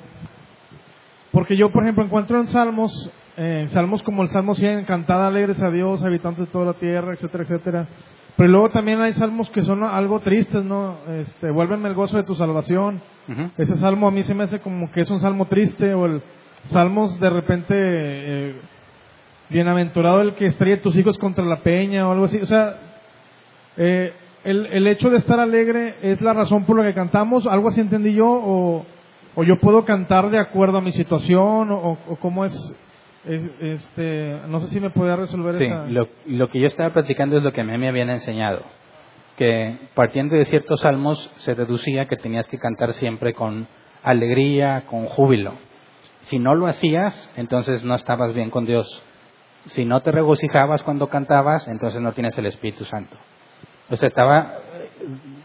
porque yo, por ejemplo, encuentro en Salmos, eh, Salmos como el Salmo 100, cantad alegres a Dios, habitantes de toda la tierra, etcétera, etcétera. Pero luego también hay salmos que son algo tristes, ¿no? Este, vuélveme el gozo de tu salvación. Ese salmo a mí se me hace como que es un salmo triste o el salmos de repente eh, bienaventurado el que estrella tus hijos contra la peña o algo así. O sea, eh, el, el hecho de estar alegre es la razón por la que cantamos. Algo así entendí yo o, o yo puedo cantar de acuerdo a mi situación o, o cómo es. es- este, no sé si me podía resolver Sí, esa. lo, lo que yo estaba platicando es lo que a mí me habían enseñado. Que partiendo de ciertos salmos se deducía que tenías que cantar siempre con alegría, con júbilo. Si no lo hacías, entonces no estabas bien con Dios. Si no te regocijabas cuando cantabas, entonces no tienes el Espíritu Santo. O sea, estaba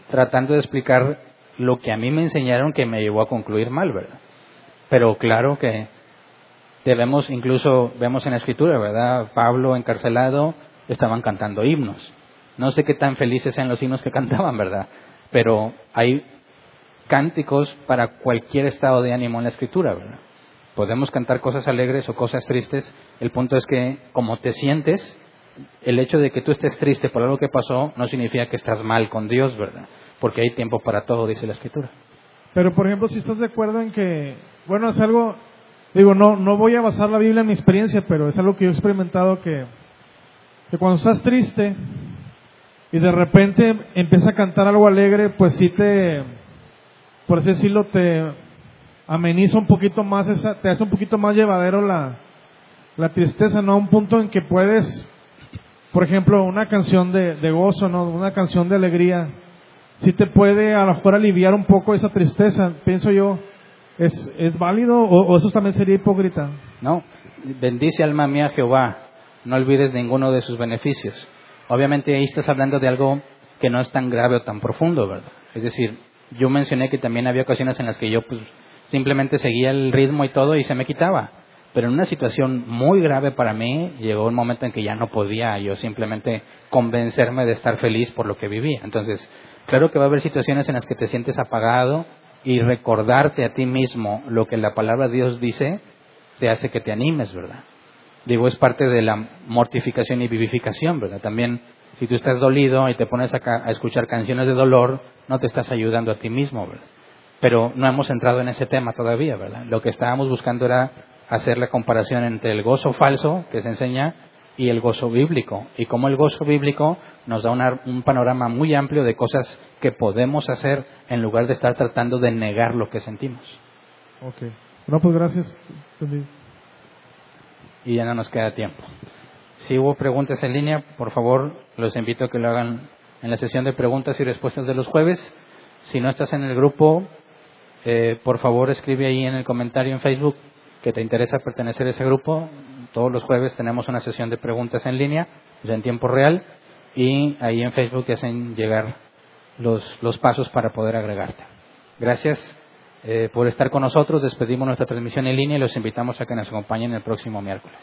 tratando de explicar lo que a mí me enseñaron que me llevó a concluir mal, ¿verdad? Pero claro que debemos, incluso vemos en la escritura, ¿verdad? Pablo encarcelado, estaban cantando himnos. No sé qué tan felices sean los himnos que cantaban, ¿verdad? Pero hay cánticos para cualquier estado de ánimo en la escritura, ¿verdad? Podemos cantar cosas alegres o cosas tristes. El punto es que como te sientes, el hecho de que tú estés triste por algo que pasó no significa que estás mal con Dios, ¿verdad? Porque hay tiempo para todo, dice la escritura. Pero, por ejemplo, si estás de acuerdo en que, bueno, es algo, digo, no, no voy a basar la Biblia en mi experiencia, pero es algo que yo he experimentado que, que cuando estás triste y de repente empieza a cantar algo alegre, pues sí te, por así decirlo, te ameniza un poquito más, esa, te hace un poquito más llevadero la, la tristeza, ¿no? A un punto en que puedes, por ejemplo, una canción de, de gozo, ¿no? Una canción de alegría, sí te puede a lo mejor aliviar un poco esa tristeza, pienso yo. ¿Es, es válido o, o eso también sería hipócrita? No, bendice alma mía Jehová, no olvides ninguno de sus beneficios. Obviamente ahí estás hablando de algo que no es tan grave o tan profundo, ¿verdad? Es decir, yo mencioné que también había ocasiones en las que yo pues, simplemente seguía el ritmo y todo y se me quitaba. Pero en una situación muy grave para mí, llegó un momento en que ya no podía yo simplemente convencerme de estar feliz por lo que vivía. Entonces, claro que va a haber situaciones en las que te sientes apagado y recordarte a ti mismo lo que la palabra de Dios dice, te hace que te animes, ¿verdad? Digo, es parte de la mortificación y vivificación, ¿verdad? También, si tú estás dolido y te pones a, escuchar canciones de dolor, no te estás ayudando a ti mismo, ¿verdad? Pero no hemos entrado en ese tema todavía, ¿verdad? Lo que estábamos buscando era hacer la comparación entre el gozo falso que se enseña y el gozo bíblico. Y cómo el gozo bíblico nos da una, un panorama muy amplio de cosas que podemos hacer en lugar de estar tratando de negar lo que sentimos. Ok. No, pues gracias. Y ya no nos queda tiempo. Si hubo preguntas en línea, por favor, los invito a que lo hagan en la sesión de preguntas y respuestas de los jueves. Si no estás en el grupo, eh, por favor escribe ahí en el comentario en Facebook que te interesa pertenecer a ese grupo. Todos los jueves tenemos una sesión de preguntas en línea, ya en tiempo real, y ahí en Facebook te hacen llegar los, los pasos para poder agregarte. Gracias eh, por estar con nosotros. Despedimos nuestra transmisión en línea y los invitamos a que nos acompañen el próximo miércoles.